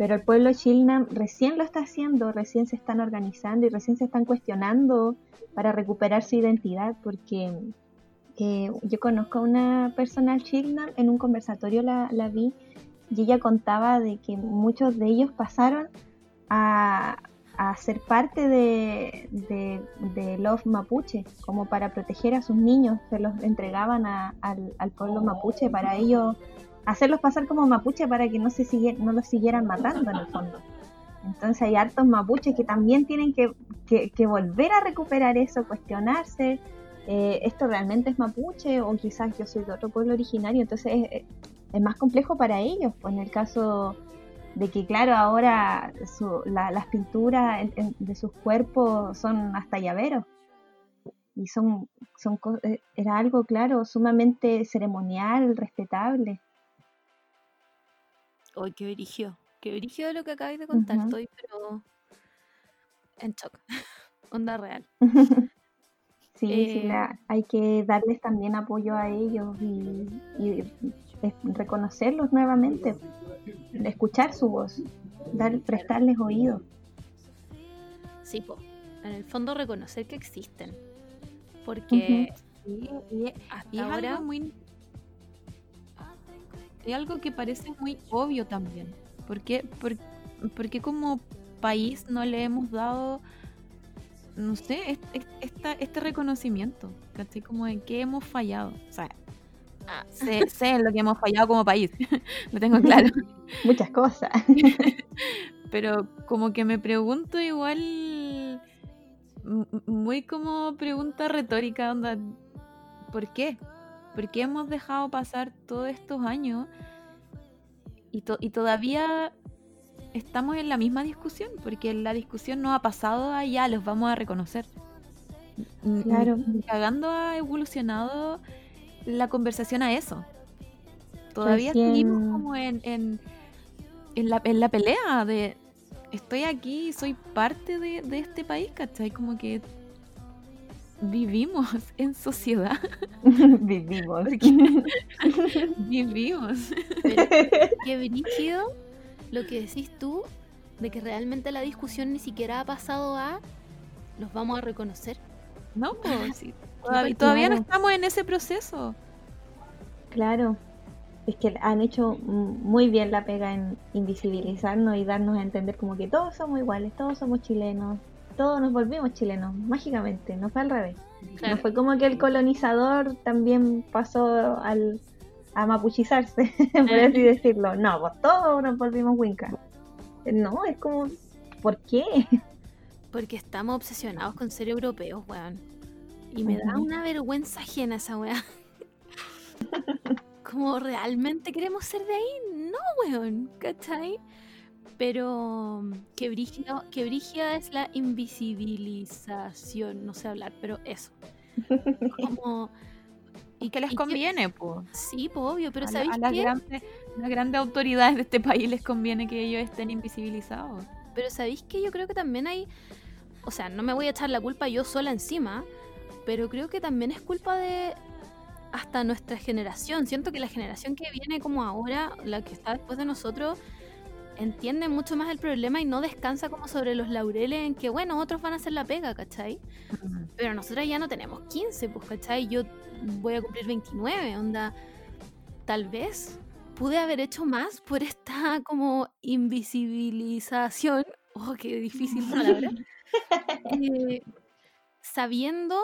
Pero el pueblo Chilnam recién lo está haciendo, recién se están organizando y recién se están cuestionando para recuperar su identidad, porque eh, yo conozco a una persona Chilnam, en un conversatorio la, la vi, y ella contaba de que muchos de ellos pasaron a, a ser parte de, de, Love Mapuche, como para proteger a sus niños, se los entregaban al, al pueblo mapuche para ellos hacerlos pasar como mapuche para que no se sigue- no los siguieran matando en el fondo. Entonces hay hartos mapuches que también tienen que, que- volver a recuperar eso, cuestionarse, eh, esto realmente es mapuche o quizás yo soy de otro pueblo originario, entonces es, es más complejo para ellos, pues en el caso de que claro, ahora su- la- las pinturas de sus cuerpos son hasta llaveros. Y son, son eh, era algo, claro, sumamente ceremonial, respetable. Uy, qué brígido. Qué brígido lo que acabáis de contar. Estoy, pero. En shock. Onda real. Sí, sí, Eh, la- hay que darles también apoyo a ellos y, y es- reconocerlos nuevamente, escuchar su voz, dar, prestarles oído. Sí, po. En el fondo, reconocer que existen. Porque hasta y es ahora. algo muy. Es algo que parece muy obvio también. ¿Por qué? Por- porque como país no le hemos dado, no sé, est- est- esta, este reconocimiento? ¿Cachai? Como en qué hemos fallado. O sea, ah, sé, sé en lo que hemos fallado como país, lo tengo claro. Muchas cosas. Pero como que me pregunto igual, muy como pregunta retórica, onda, ¿por qué? ¿Por qué hemos dejado pasar todos estos años y, to- y todavía estamos en la misma discusión? Porque la discusión no ha pasado a ya, los vamos a reconocer. Claro. cagando ha evolucionado la conversación a eso. Todavía Recién- seguimos como en, en, en la, en la pelea de estoy aquí soy parte de, de este país, ¿cachai? Como que vivimos en sociedad. Vivimos. vivimos. Pero qué brígido lo que decís tú de que realmente la discusión ni siquiera ha pasado a los vamos a reconocer. No, pues, sí, todavía, no estamos en ese proceso. Claro, es que han hecho muy bien la pega en invisibilizarnos y darnos a entender como que todos somos iguales, todos somos chilenos, todos nos volvimos chilenos, mágicamente, no fue al revés. Claro. No fue como que el colonizador también pasó al, a mapuchizarse, por así decirlo. No, pues todos nos volvimos wincas. No, es como, ¿por qué? Porque estamos obsesionados con ser europeos, weón. Y me da una vergüenza ajena esa weá. Como realmente queremos ser de ahí, no, weón, ¿cachai? Pero mm, qué brígida es la invisibilización, no sé hablar, pero eso. Como, Y que les ¿Y qué- conviene, pues. sí, pues obvio, pero a, la- ¿sabéis a las qué? grandes, las grandes autoridades de este país les conviene que ellos estén invisibilizados. Pero ¿sabéis que Yo creo que también hay, o sea, no me voy a echar la culpa yo sola encima, pero creo que también es culpa de hasta nuestra generación. Siento que la generación que viene como ahora, la que está después de nosotros, entiende mucho más el problema y no descansa como sobre los laureles en que, bueno, otros van a hacer la pega, ¿cachai? Pero nosotras ya no tenemos 15, pues, ¿cachai? Yo voy a cumplir 29, onda. Tal vez pude haber hecho más por esta como invisibilización. Oh, qué difícil palabra. Eh, sabiendo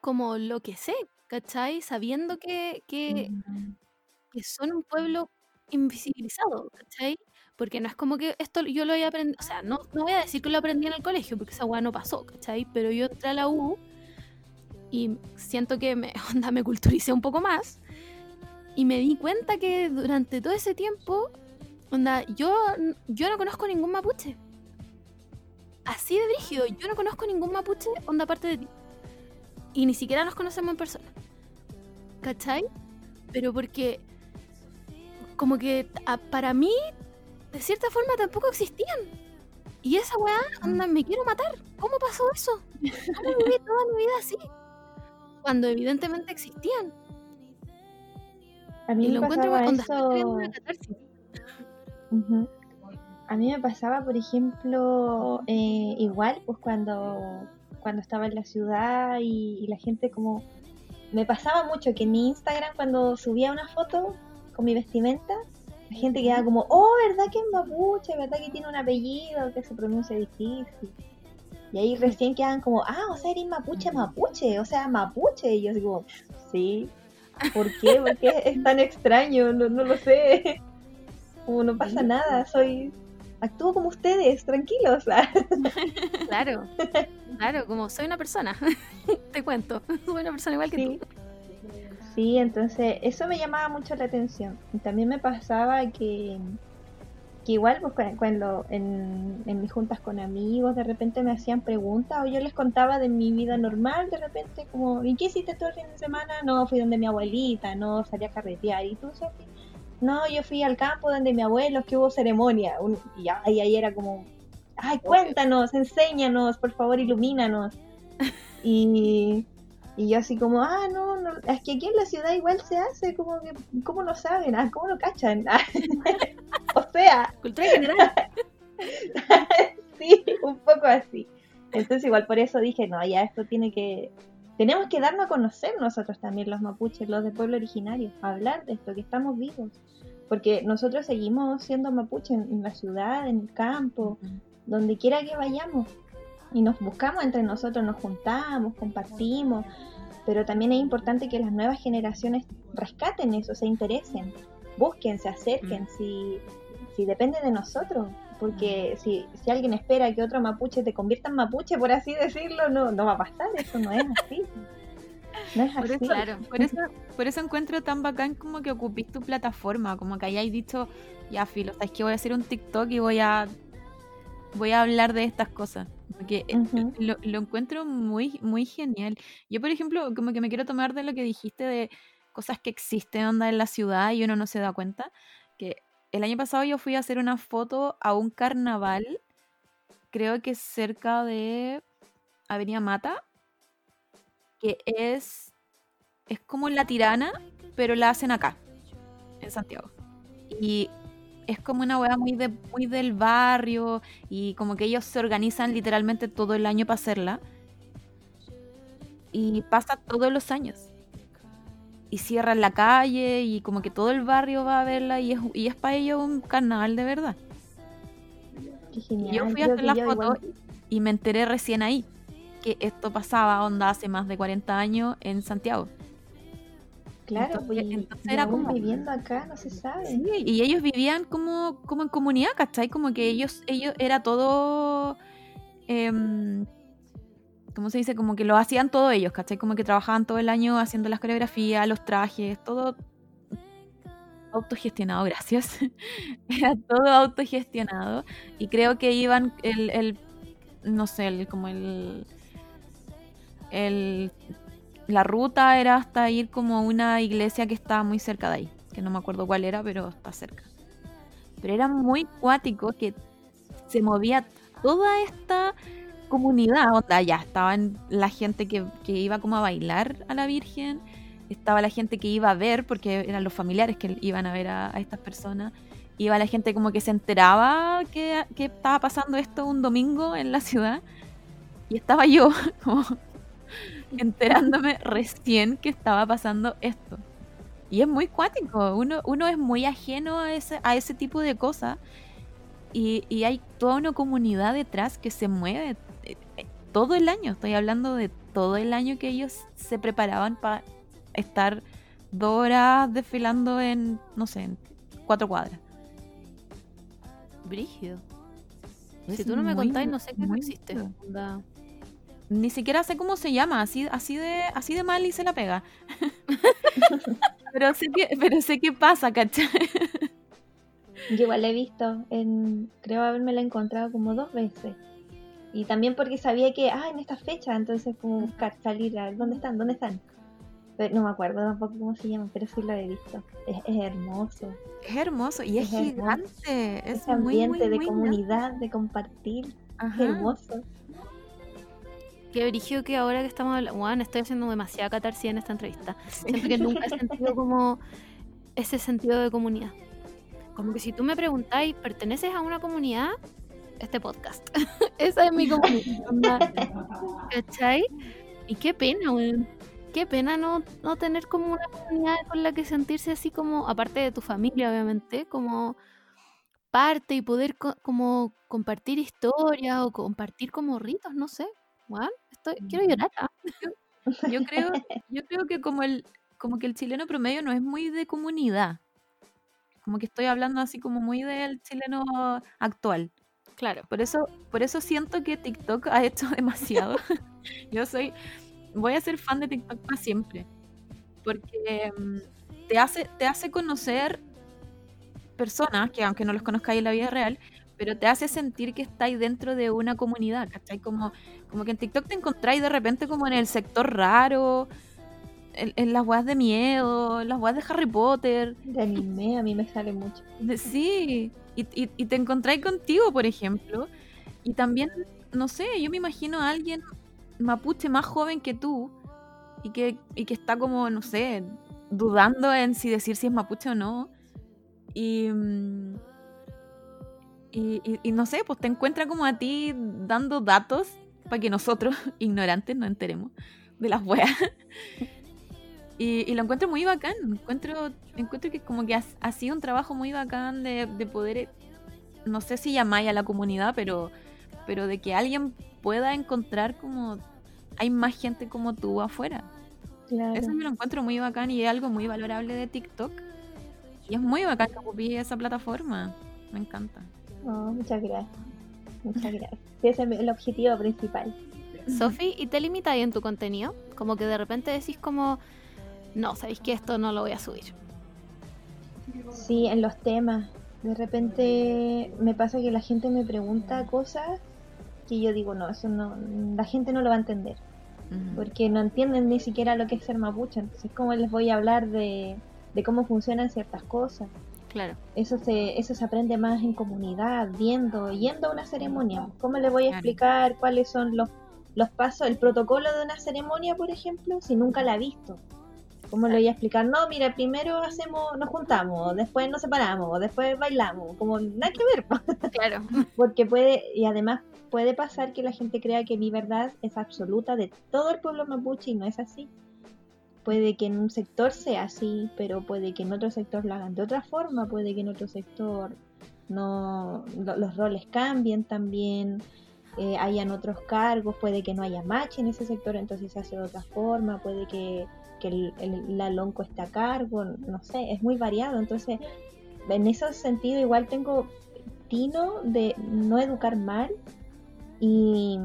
como lo que sé, ¿cachai? Sabiendo que, que, que son un pueblo invisibilizado, ¿cachai? Porque no es como que esto yo lo haya aprendido, o sea, no, no voy a decir que lo aprendí en el colegio, porque esa weá no pasó, ¿cachai? Pero yo entré a la U y siento que me, onda, me culturicé un poco más y me di cuenta que durante todo ese tiempo, onda, yo, yo no conozco ningún mapuche. Así de brígido, yo no conozco ningún mapuche, onda, aparte de ti. Y ni siquiera nos conocemos en persona. ¿Cachai? Pero porque como que a- para mí, de cierta forma, tampoco existían. Y esa weá, onda, me quiero matar. ¿Cómo pasó eso? ¿Cómo viví toda mi vida así? Cuando evidentemente existían. A mí Y lo encuentro, eso. una catarsis. A mí me pasaba, por ejemplo, eh, igual, pues cuando, cuando estaba en la ciudad y, y la gente como... Me pasaba mucho que en mi Instagram cuando subía una foto con mi vestimenta, la gente quedaba como, oh, ¿verdad que es mapuche? ¿Verdad que tiene un apellido que se pronuncia difícil? Y ahí recién quedaban como, ah, o sea, eres mapuche, mapuche, o sea, mapuche. Y yo como, sí, ¿por qué? ¿Por qué es tan extraño? No, no lo sé. Como no pasa nada, soy... Actúo como ustedes, tranquilos. Claro, claro, como soy una persona, te cuento, soy una persona igual que Sí. tú. Sí, entonces eso me llamaba mucho la atención. Y también me pasaba que, que igual pues, cu- cuando en, en mis juntas con amigos de repente me hacían preguntas o yo les contaba de mi vida normal, de repente como, ¿y qué hiciste todo el fin de semana? No, fui donde mi abuelita, no, salí a carretear. ¿Y tú, Sofi? No, yo fui al campo donde mi abuelo, que hubo ceremonia. Un- y ahí, ahí era como, ay, cuéntanos, enséñanos, por favor, ilumínanos. Y, y yo así como, ah, no, no, es que aquí en la ciudad igual se hace, como que, ¿cómo no saben? Ah, ¿Cómo no cachan? Ah, o sea, Cultura general. sí, un poco así. Entonces igual por eso dije, no, ya esto tiene que... Tenemos que darnos a conocer nosotros también los mapuches, los de pueblo originario, hablar de esto, que estamos vivos. Porque nosotros seguimos siendo mapuche en, en la ciudad, en el campo, donde quiera que vayamos. Y nos buscamos entre nosotros, nos juntamos, compartimos. Pero también es importante que las nuevas generaciones rescaten eso, se interesen, busquen, se acerquen, si, si depende de nosotros. Porque si, si alguien espera que otro mapuche te convierta en mapuche, por así decirlo, no, no va a pasar, eso no es así. No es Por así. eso, Claro. por, eso, por eso encuentro tan bacán como que ocupís tu plataforma, como que hayáis dicho, ya filo, sabes que voy a hacer un TikTok y voy a voy a hablar de estas cosas. Porque eh, lo encuentro muy, muy genial. Yo, por ejemplo, como que me quiero tomar de lo que dijiste de cosas que existen onda en la ciudad y uno no se da cuenta. Que el año pasado yo fui a hacer una foto a un carnaval, creo que cerca de Avenida Mata, que es, es como la tirana, pero la hacen acá, en Santiago. Y es como una weá muy, de, muy del barrio y como que ellos se organizan literalmente todo el año para hacerla. Y pasa todos los años. Y cierran la calle y como que todo el barrio va a verla y es, y es para ellos un carnaval de verdad. Qué genial. yo fui a hacer que la yo foto igual- y me enteré recién ahí que esto pasaba onda hace más de 40 años en Santiago. Claro, Entonces- pues, y- entonces y era aún como- viviendo acá, no se sabe. Sí, y ellos vivían como, como en comunidad, ¿cachai? Como que ellos, ellos era todo, em, ¿cómo se dice? Como que lo hacían todos ellos, ¿cachai? Como que trabajaban todo el año haciendo las coreografías, los trajes, todo autogestionado, gracias. Era todo autogestionado y creo que iban el, el no sé, el, como el, el, la ruta era hasta ir como a una iglesia que estaba muy cerca de ahí, que no me acuerdo cuál era, pero está cerca. Pero era muy cuático que se movía toda esta comunidad, onda, ya estaban la gente que, iba como a bailar a la Virgen, estaba la gente que iba a ver, porque eran los familiares que iban a ver a, a estas personas, iba la gente como que se enteraba que, que estaba pasando esto un domingo en la ciudad, y estaba yo como enterándome recién que estaba pasando esto. Y es muy cuático, uno, uno es muy ajeno a ese, a ese tipo de cosas y, y hay toda una comunidad detrás que se mueve eh, eh, todo el año. Estoy hablando de todo el año que ellos se preparaban para estar dos horas desfilando en, no sé, en cuatro cuadras. Brígido. Es Si tú no me contáis, no sé qué muy existe. Onda, Ni siquiera sé cómo se llama, así, así de, así de mal y se la pega. pero sé que, pero sé qué pasa, ¿cachai? Yo igual la he visto, en, creo haberme la encontrado como dos veces. Y también porque sabía que, ah, en esta fecha, entonces como buscar, salir, a ver, ¿dónde están? ¿Dónde están? Pero no me acuerdo tampoco cómo se llama, pero sí lo he visto. Es, es hermoso. Es hermoso y es, Es hermoso. gigante. Es Ese ambiente muy, de muy comunidad, de compartir, es hermoso. Qué brígido que ahora que estamos hablando, Juan, estoy haciendo demasiada catarsis en esta entrevista. Siento que nunca he sentido como ese sentido de comunidad. como que si tú me preguntáis, ¿perteneces a una comunidad? Este podcast. Esa es mi comunidad. ¿Cachai? Y qué pena, weón. Qué pena no, no tener como una comunidad con la que sentirse así como, aparte de tu familia, obviamente, como parte y poder co- como compartir historias o compartir como ritos, no sé. Weón, estoy, quiero llorar. ah. Yo creo, yo creo que como el, como que el chileno promedio no es muy de comunidad. Como que estoy hablando así como muy del chileno actual. Claro. Por eso, por eso siento que TikTok ha hecho demasiado. Yo soy, voy a ser fan de TikTok para siempre. Porque mm, te hace, te hace conocer personas que aunque no los conozcáis en la vida real, pero te hace sentir que estáis dentro de una comunidad, ¿cachai? Como, como que en TikTok te encontráis de repente como en el sector raro, en, en las weas de miedo, en las weas de Harry Potter, De anime a mí me sale mucho. Sí, y, y- y te encontráis contigo, por ejemplo, y también, no sé, yo me imagino a alguien mapuche más joven que tú y que, y que está como, no sé, dudando en si decir si es mapuche o no. Y, mm, y, y- y no sé, pues te encuentra como a ti dando datos para que nosotros, ignorantes, no enteremos de las weas. Y, y lo encuentro muy bacán. Encuentro, encuentro que como que ha, ha sido un trabajo muy bacán de, de poder, eh, no sé si llamáis a la comunidad, pero, pero de que alguien pueda encontrar como hay más gente como tú afuera. Claro. Eso yo lo encuentro muy bacán y es algo muy valorable de TikTok. Y es muy bacán que esa plataforma. Me encanta. Oh, muchas gracias. Muchas gracias. Ese es el objetivo principal. Sofi, ¿y te limitáis en tu contenido? Como que de repente decís como, no, sabéis que esto no lo voy a subir. Sí, en los temas. De repente me pasa que la gente me pregunta cosas que yo digo, no, eso no, la gente no lo va a entender. Porque no entienden ni siquiera lo que es ser mapuche. Entonces, ¿cómo les voy a hablar de, de cómo funcionan ciertas cosas? Claro. Eso se, eso se aprende más en comunidad, viendo, yendo a una ceremonia. ¿Cómo le voy a Claro. explicar cuáles son los, los pasos, el protocolo de una ceremonia, por ejemplo, si nunca la he visto? ¿Cómo le voy a explicar? No, mira, primero hacemos, nos juntamos, después nos separamos, después bailamos, como nada que ver, po. Claro. porque puede, y además puede pasar que la gente crea que mi verdad es absoluta de todo el pueblo mapuche y no es así. Puede que en un sector sea así, pero puede que en otro sector lo hagan de otra forma, puede que en otro sector no lo- los roles cambien también, eh, hayan otros cargos, puede que no haya match en ese sector, entonces se hace de otra forma, puede que, que el, el- la lonco a cargo, no sé, es muy variado, entonces en ese sentido igual tengo tino de no educar mal y,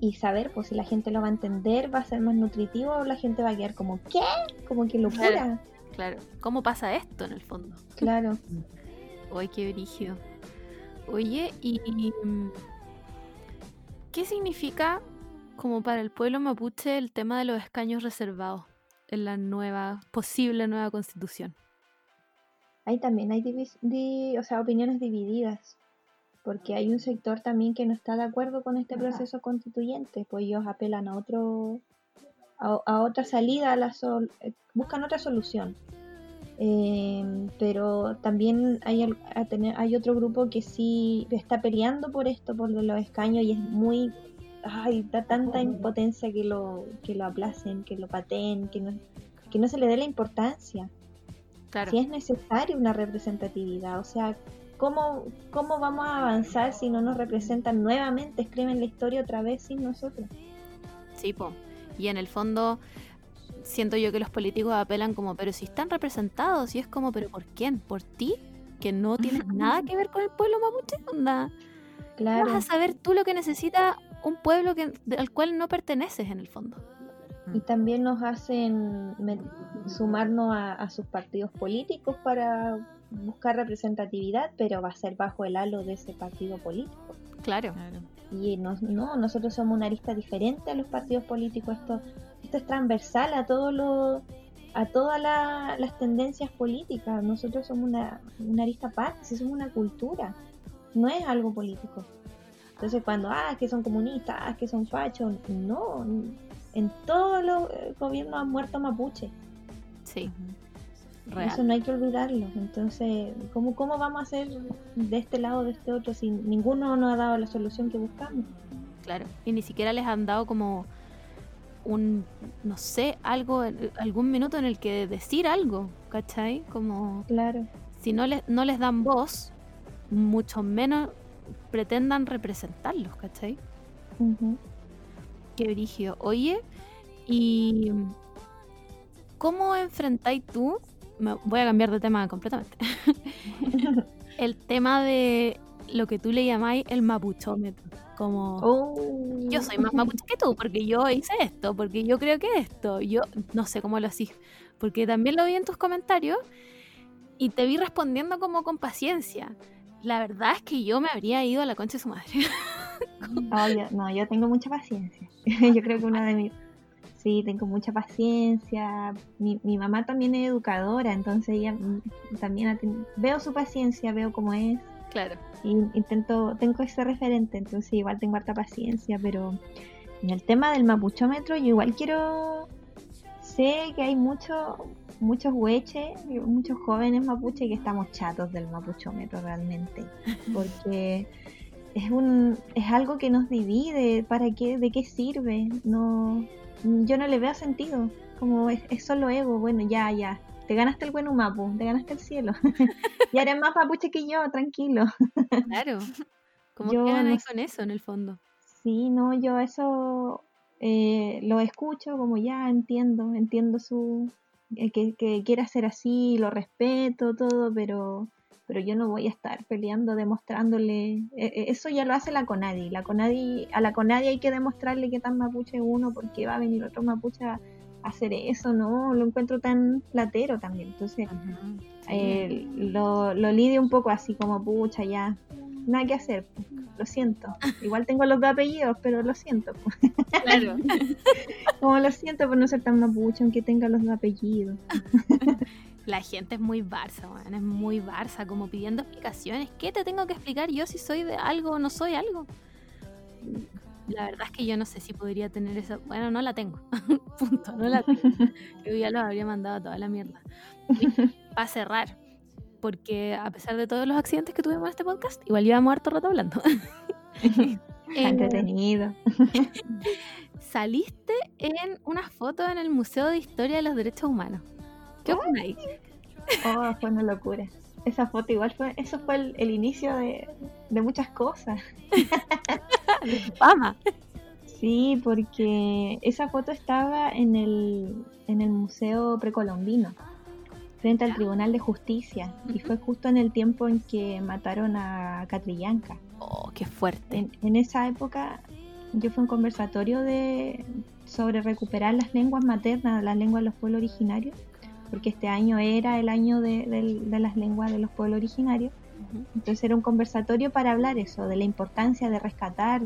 y saber pues si la gente lo va a entender, va a ser más nutritivo o la gente va a quedar como ¿qué? Como que locura. Claro. ¿Cómo pasa esto en el fondo? Claro. Uy, qué brígido. Oye, ¿y y, qué significa como para el pueblo mapuche el tema de los escaños reservados en la nueva, posible nueva constitución? Ahí también hay divis- di- o sea, opiniones divididas, porque hay un sector también que no está de acuerdo con este proceso constituyente, pues ellos apelan a otro a, a otra salida, a la sol- eh, buscan otra solución. Eh, pero también hay, a tener- hay otro grupo que sí está peleando por esto, por los escaños, y es muy. Ay, da tanta impotencia que lo, que lo aplacen, que lo pateen, que no, que no se le dé la importancia Claro. si es necesaria una representatividad. O sea, ¿cómo, ¿cómo vamos a avanzar si no nos representan nuevamente, escriben la historia otra vez sin nosotros? Sí, po. Y en el fondo siento yo que los políticos apelan como, pero si están representados, y es como, pero ¿por quién? ¿Por ti? Que no tienes nada que ver con el pueblo mapuche, onda. ¿Cómo Claro, vas a saber tú lo que necesita un pueblo que, al cual no perteneces en el fondo? y también nos hacen sumarnos a, a sus partidos políticos para buscar representatividad, pero va a ser bajo el halo de ese partido político. Claro. Y no, nosotros somos una arista diferente a los partidos políticos. Esto, esto es transversal a todos los a todas la- las tendencias políticas. Nosotros somos una, una arista aparte, si somos una cultura, no es algo político. Entonces cuando, ah, que son comunistas, ah, que son fachos, no, en todos los gobiernos han muerto mapuche. Sí. Real. Eso no hay que olvidarlo. Entonces, ¿cómo, ¿cómo vamos a hacer de este lado o de este otro si ninguno nos ha dado la solución que buscamos? Claro. Y ni siquiera les han dado como un, no sé, algo, algún minuto en el que decir algo, ¿cachai? Como Claro. si no les, no les dan voz, mucho menos pretendan representarlos, ¿cachai? Ujú. Qué brígido. Oye, ¿y cómo enfrentáis tú? Me voy a cambiar de tema completamente. el tema de lo que tú le llamáis el mapuchómetro. Como Oh. yo soy más mapuche que tú, porque yo hice esto, porque yo creo que esto. Yo no sé cómo lo hacís, porque también lo vi en tus comentarios y te vi respondiendo como con paciencia. La verdad es que yo me habría ido a la concha de su madre. Oh, yo- no, yo tengo mucha paciencia. yo creo que una de mis... Sí, tengo mucha paciencia. Mi, mi mamá también es educadora, entonces ella mm, también veo su paciencia, veo cómo es. Claro. y intento, tengo ese referente, entonces igual tengo harta paciencia, pero en el tema del mapuchómetro yo igual quiero, sé que hay muchos muchos hueches, muchos jóvenes mapuche que estamos chatos del mapuchómetro realmente, porque es un es algo que nos divide, ¿para qué? ¿De qué sirve? No, yo no le veo sentido, como es, es solo ego, bueno, ya, ya, te ganaste el buen mapu, te ganaste el cielo, ya eres más mapuche que yo, tranquilo. Claro. ¿Cómo Yo que no ganáis sé. con eso en el fondo? Sí, no, yo eso eh, lo escucho como ya entiendo, entiendo su eh, que, que quiere hacer así, lo respeto, todo, pero pero yo no voy a estar peleando, demostrándole, eh, eh, eso ya lo hace la Conadi, la Conadi, a la Conadi hay que demostrarle que tan mapuche es uno porque va a venir otro mapuche a hacer eso, no, lo encuentro tan platero también, entonces eh, lo, lo lidio un poco así como pucha ya, nada que hacer, lo siento, igual tengo los dos apellidos, pero lo siento, Claro. como lo siento por no ser tan mapuche aunque tenga los dos apellidos. La gente es muy Barça, weón, es muy Barça, como pidiendo explicaciones. ¿Qué te tengo que explicar yo si soy de algo o no soy algo? La verdad es que yo no sé si podría tener esa. Bueno, no la tengo. Punto, no la tengo. Yo ya los habría mandado a toda la mierda. Para cerrar, porque a pesar de todos los accidentes que tuvimos en este podcast, igual llevamos harto rato hablando. Eh, entretenido. saliste en una foto en el Museo de Historia de los Derechos Humanos. ¿Qué opináis? Oh, fue una locura. Esa foto igual fue, eso fue el, el inicio de, de muchas cosas. Fama. Sí, porque esa foto estaba en el, en el Museo Precolombino, frente al Tribunal de Justicia, y fue justo en el tiempo en que mataron a Catrillanca. Oh, qué fuerte. En, en esa época yo fui a un conversatorio de, sobre recuperar las lenguas maternas, las lenguas de los pueblos originarios, porque este año era el año de, de las lenguas de los pueblos originarios. Entonces era un conversatorio para hablar eso, de la importancia de rescatar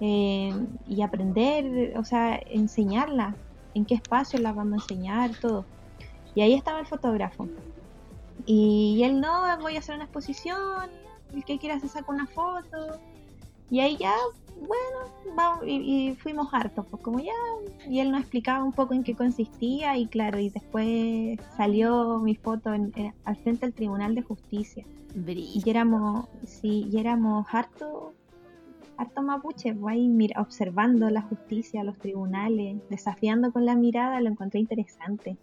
eh, y aprender, o sea, enseñarla, en qué espacio la vamos a enseñar, todo. Y ahí estaba el fotógrafo. Y él no, voy a hacer una exposición, el que quiera se saca una foto. Y ahí ya, bueno, vamos, y, y fuimos hartos, pues como ya, y él nos explicaba un poco en qué consistía y claro, y después salió mi foto en- en- al frente del Tribunal de Justicia. Y éramos, sí, y éramos harto, harto mapuche, pues, ahí mira, observando la justicia, los tribunales, desafiando con la mirada, lo encontré interesante.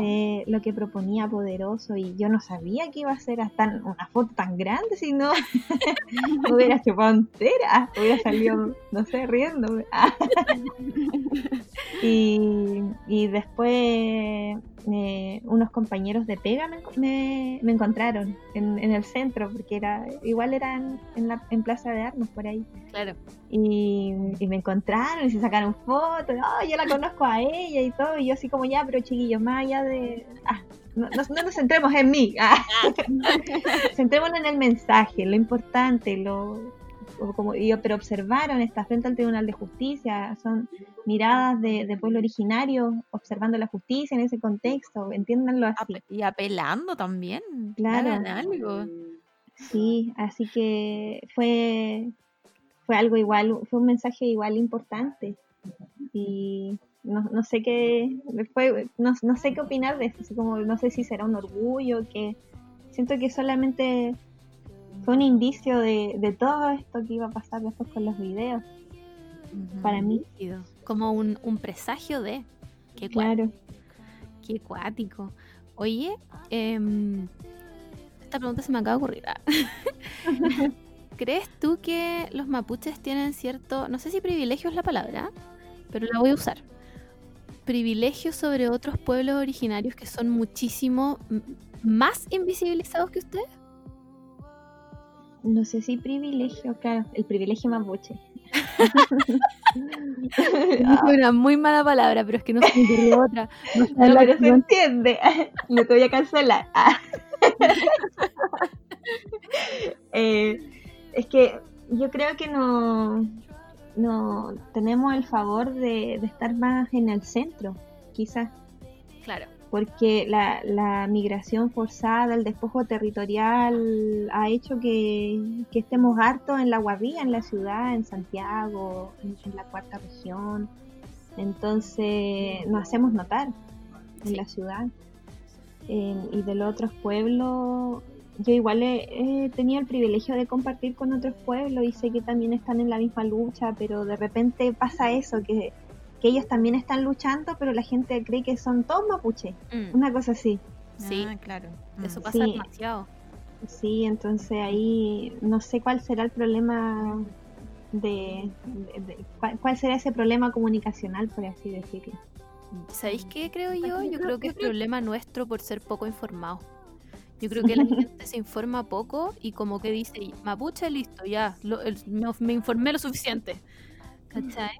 Eh, lo que proponía poderoso y yo no sabía que iba a ser hasta una foto tan grande, si no hubiera chupado entera, hubiera salido, no sé, riéndome. y, y después eh, unos compañeros de pega me, me- me encontraron en, en el centro, porque era igual eran en, la, en Plaza de Armas por ahí. Claro. Y, y me encontraron y se sacaron fotos, oh, yo la conozco a ella y todo, y yo así como ya, pero chiquillos, más allá de... ah, no, no- no nos centremos en mí, ah. centrémonos en el mensaje, lo importante, lo o como y- pero observaron, está frente al Tribunal de Justicia, son miradas de, de pueblo originario, observando la justicia en ese contexto, entiéndanlo así. Y apelando también. Claro. Hagan algo. Sí, así que fue, fue algo igual, fue un mensaje igual importante. Y no, no sé qué, fue, no, no sé qué opinar de eso, así como no sé si será un orgullo, que siento que solamente fue un indicio de, de todo esto que iba a pasar después con los videos, para mí. Como un, un presagio de. Qué, claro. qué cuático. Oye, em, esta pregunta se me acaba de ocurrir. ah. ¿Crees tú que los mapuches tienen cierto, no sé si privilegio es la palabra, pero la voy a usar? Privilegio sobre otros pueblos originarios que son muchísimo más invisibilizados que ustedes? No sé si privilegio, claro, el privilegio mapuche. Dije una muy mala palabra, pero es que no se me otra. No se entiende. No te voy a cancelar. Ah. Eh, es que yo creo que no, no tenemos el favor de, de estar más en el centro, quizás, Claro. Porque la, la migración forzada, el despojo territorial ha hecho que, que estemos hartos en la Guavía, en la ciudad, en Santiago, en, en la cuarta región. Entonces nos hacemos notar en Sí. la ciudad. Eh, y de los otros pueblos, yo igual he, he tenido el privilegio de compartir con otros pueblos y sé que también están en la misma lucha, pero de repente pasa eso, que, que ellos también están luchando, pero la gente cree que son todos mapuche, Mm, una cosa así. Sí. Ah, claro. Eso Mm. pasa Sí. demasiado. Sí, entonces ahí no sé cuál será el problema de, de- de- cuál, cuál será ese problema comunicacional, por así decirlo. ¿Sabéis qué creo yo? Yo creo que es problema nuestro por ser poco informados. Yo creo que la gente se informa poco y como que dice, mapuche, listo, ya, lo- el- me, me informé lo suficiente. ¿Cachai?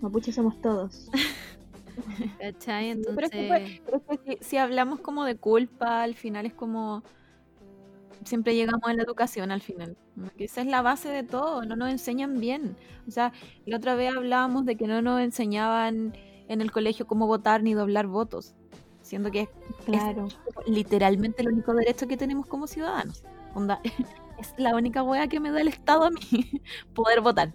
Mapuche somos todos. Pero es que, Entonces, Pero es que si, si hablamos como de culpa, al final es como siempre llegamos a la educación al final. que esa es la base de todo, no nos enseñan bien. O sea, la otra vez hablábamos de que no nos enseñaban en el colegio cómo votar ni doblar votos, siendo que es literalmente el único derecho que tenemos como ciudadanos. Onda, es la única wea que me da el Estado a mí, poder votar.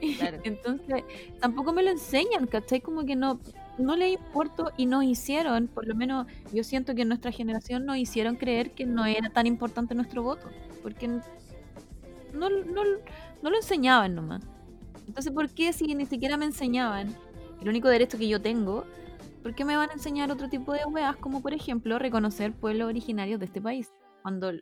Entonces, tampoco me lo enseñan, ¿cachai? Como que no, no les importo y nos hicieron, por lo menos yo siento que en nuestra generación nos hicieron creer que no era tan importante nuestro voto, porque no, no, no lo enseñaban nomás. Entonces, ¿por qué si ni siquiera me enseñaban el único derecho que yo tengo, ¿por qué me van a enseñar otro tipo de weas como por ejemplo reconocer pueblos originarios de este país? Cuando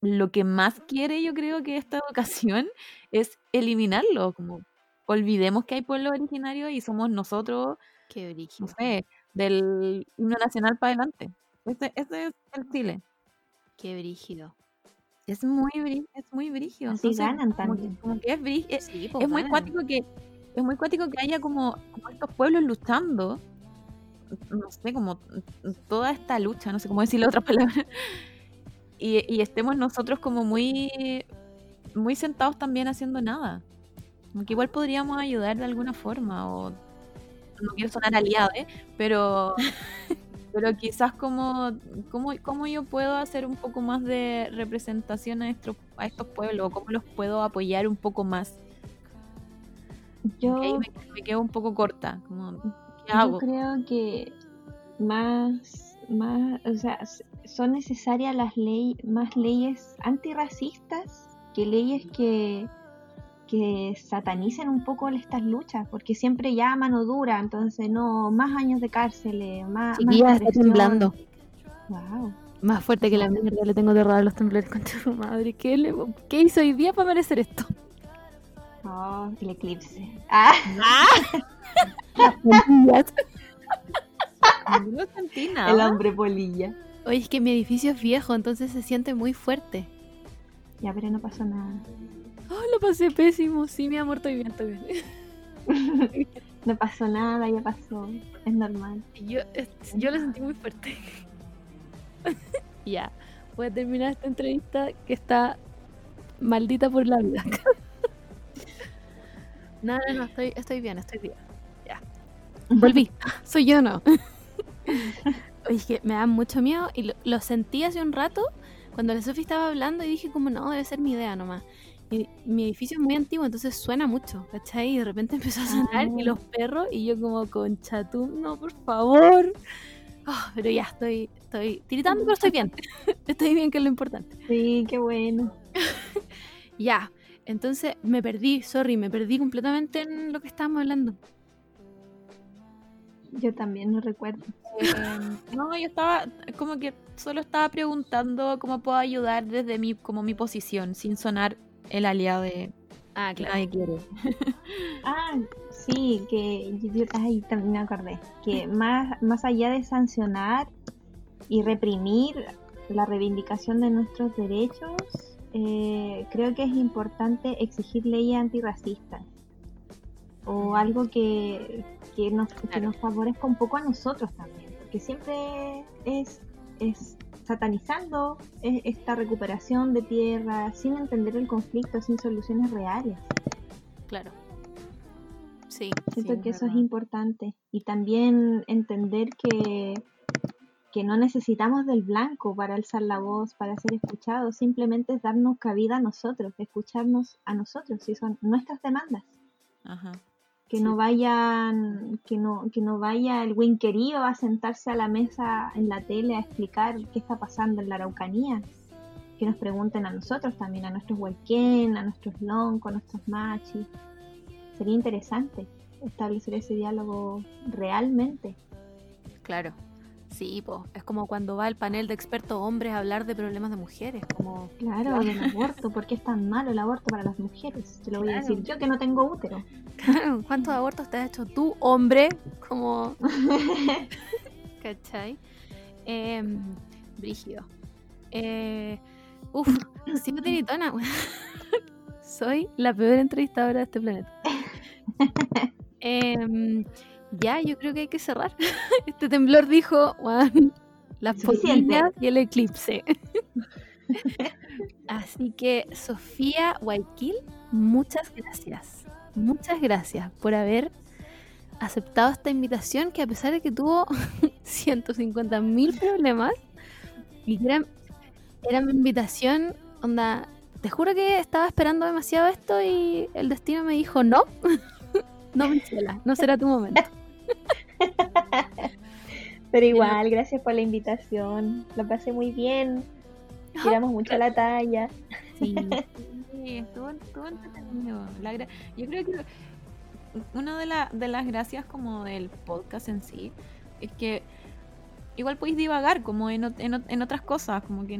lo que más quiere yo creo que esta educación es eliminarlo, como olvidemos que hay pueblos originarios y somos nosotros, qué no sé, del himno nacional para adelante. Este, este es el Chile. Qué brígido. Es muy, es muy brígido. Así entonces, ganan como que- como que es brí- es, Sí, po, es muy cuático que es muy cuático que haya como, como estos pueblos luchando no sé como toda esta lucha no sé cómo decirle otra palabra y, y estemos nosotros como muy muy sentados también haciendo nada como que igual podríamos ayudar de alguna forma o no quiero sonar aliado ¿eh? pero pero quizás como cómo, cómo yo puedo hacer un poco más de representación a estos a estos pueblos o cómo los puedo apoyar un poco más Yo, me, me quedo un poco corta. Como, ¿Qué yo hago? creo que más, más, o sea, son necesarias las leyes, más leyes antirracistas que leyes que, que satanicen un poco estas luchas, porque siempre ya mano dura, entonces no, más años de cárcel, eh, más, Chiquilla, está temblando. Wow. Más fuerte que la mierda, le tengo terror a los temblores contra su madre. ¿Qué, le- ¿Qué hizo hoy día para merecer esto? Oh, el eclipse. Ah, nada. el hombre polilla. Oye, es que mi edificio es viejo, entonces se siente muy fuerte. Ya, pero no pasó nada. Oh, lo pasé pésimo. Sí, mi amor, estoy bien, estoy bien. No pasó nada, ya pasó. Es normal. Yo, es- yo lo sentí muy fuerte. ya, voy a terminar esta entrevista que está maldita por la vida. no, no, no, estoy, estoy bien, estoy bien. Ya. Volví. Soy yo, no. Oye, que me da mucho miedo y lo, lo sentí hace un rato cuando la Sofi estaba hablando y dije como no, debe ser mi idea nomás. Mi, mi edificio es muy antiguo, entonces suena mucho, ¿cachai? Y de repente empezó a sonar y Ah. los perros y yo como, concha tú, no, por favor. Ah, pero ya, estoy, estoy tiritando, pero estoy bien. estoy bien, que es lo importante. Sí, qué bueno. Ya, entonces me perdí, sorry, me perdí completamente en lo que estábamos hablando. Yo también no recuerdo. Eh, no, yo estaba como que solo estaba preguntando cómo puedo ayudar desde mi, como mi posición, sin sonar el aliado de Ah, nadie quiere. Ah, sí, que yo, ay, también me acordé. Que más, más allá de sancionar y reprimir la reivindicación de nuestros derechos, eh, creo que es importante exigir leyes antirracistas. O algo que, que, nos, que Claro. nos favorezca un poco a nosotros también. Porque siempre es, es satanizando esta recuperación de tierra sin entender el conflicto, sin soluciones reales. claro. Sí, Siento Sí, que es eso es importante. Y también entender que, que no necesitamos del blanco para alzar la voz, para ser escuchados. Simplemente es darnos cabida a nosotros, escucharnos a nosotros, si son nuestras demandas. Ajá. Que Sí. no vayan, que no, que no vaya el winquerío a sentarse a la mesa en la tele a explicar qué está pasando en la Araucanía. Que nos pregunten a nosotros también, a nuestros huayquén, a nuestros loncos, a nuestros machis. Sería interesante establecer ese diálogo realmente. claro. Sí, po. es como cuando va el panel de expertos hombres a hablar de problemas de mujeres, como Claro, del aborto, ¿por qué es tan malo el aborto para las mujeres? Te lo voy a decir yo que no tengo útero. Claro, ¿cuántos abortos te has hecho tú, hombre? Como. ¿Cachai? Eh, brígido. Eh, uf, sigo tiritona. weón. Soy la peor entrevistadora de este planeta. Em, ya, yo creo que hay que cerrar. Este temblor dijo, "Weón, las polillas y el eclipse. Así que, Sofía Guayquil, muchas gracias. Muchas gracias por haber aceptado esta invitación que a pesar de que tuvo 150 mil problemas y era, era mi invitación, onda, te juro que estaba esperando demasiado esto y el destino me dijo no, no Michela, no será tu momento. Pero igual, gracias por la invitación. Lo pasé muy bien. Tiramos mucho la talla. Sí, Sí, estuvo, estuvo entretenido. La Yo creo que una de, la- de las gracias como del podcast en sí es que igual podéis divagar como en, en en otras cosas, como que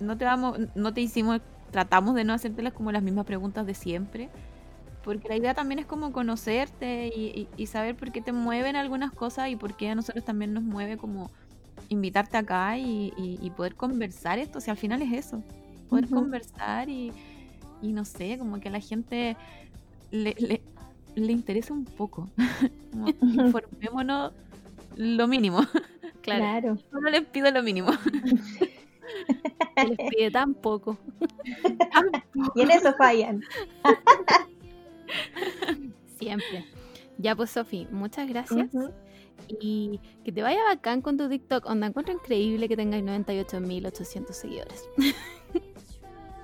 no te vamos, no te hicimos, tratamos de no hacértelas como las mismas preguntas de siempre, porque la idea también es como conocerte y, y- y saber por qué te mueven algunas cosas y por qué a nosotros también nos mueve como invitarte acá y, y- y poder conversar esto, si al final es eso, poder conversar y, y no sé, como que a la gente le, le, le interesa un poco. Como, informémonos lo mínimo. claro, Claro. No les pido lo mínimo. les pide tan poco. Y en eso fallan. Siempre. Ya pues, Sofi, muchas gracias. Y que te vaya bacán con tu TikTok. Onda, encuentro increíble que tengáis 98.800 seguidores.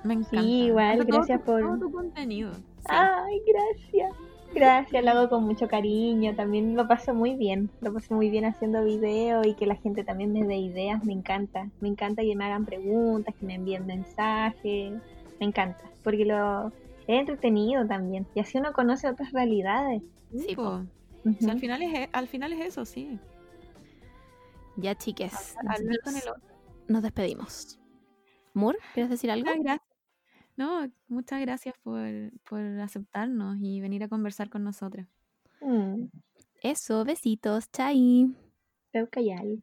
Me encanta. igual, Todo tu- gracias por- Todo tu contenido. Sí. Ay, gracias. Gracias, lo hago con mucho cariño. También lo paso muy bien. Lo paso muy bien haciendo videos y que la gente también me dé ideas. Me encanta. Me encanta que me hagan preguntas, que me envíen mensajes. Me encanta. Porque lo es entretenido también. Y así uno conoce otras realidades. Sí, po. al, final es, e- al final es eso, sí. Ya, chiques. Hablar con el nosotros otro. Nos despedimos. Mur, ¿quieres decir algo? Muchas gracias. No, muchas gracias por, por aceptarnos y venir a conversar con nosotras. Mm, Eso, besitos, chai. Peucayal.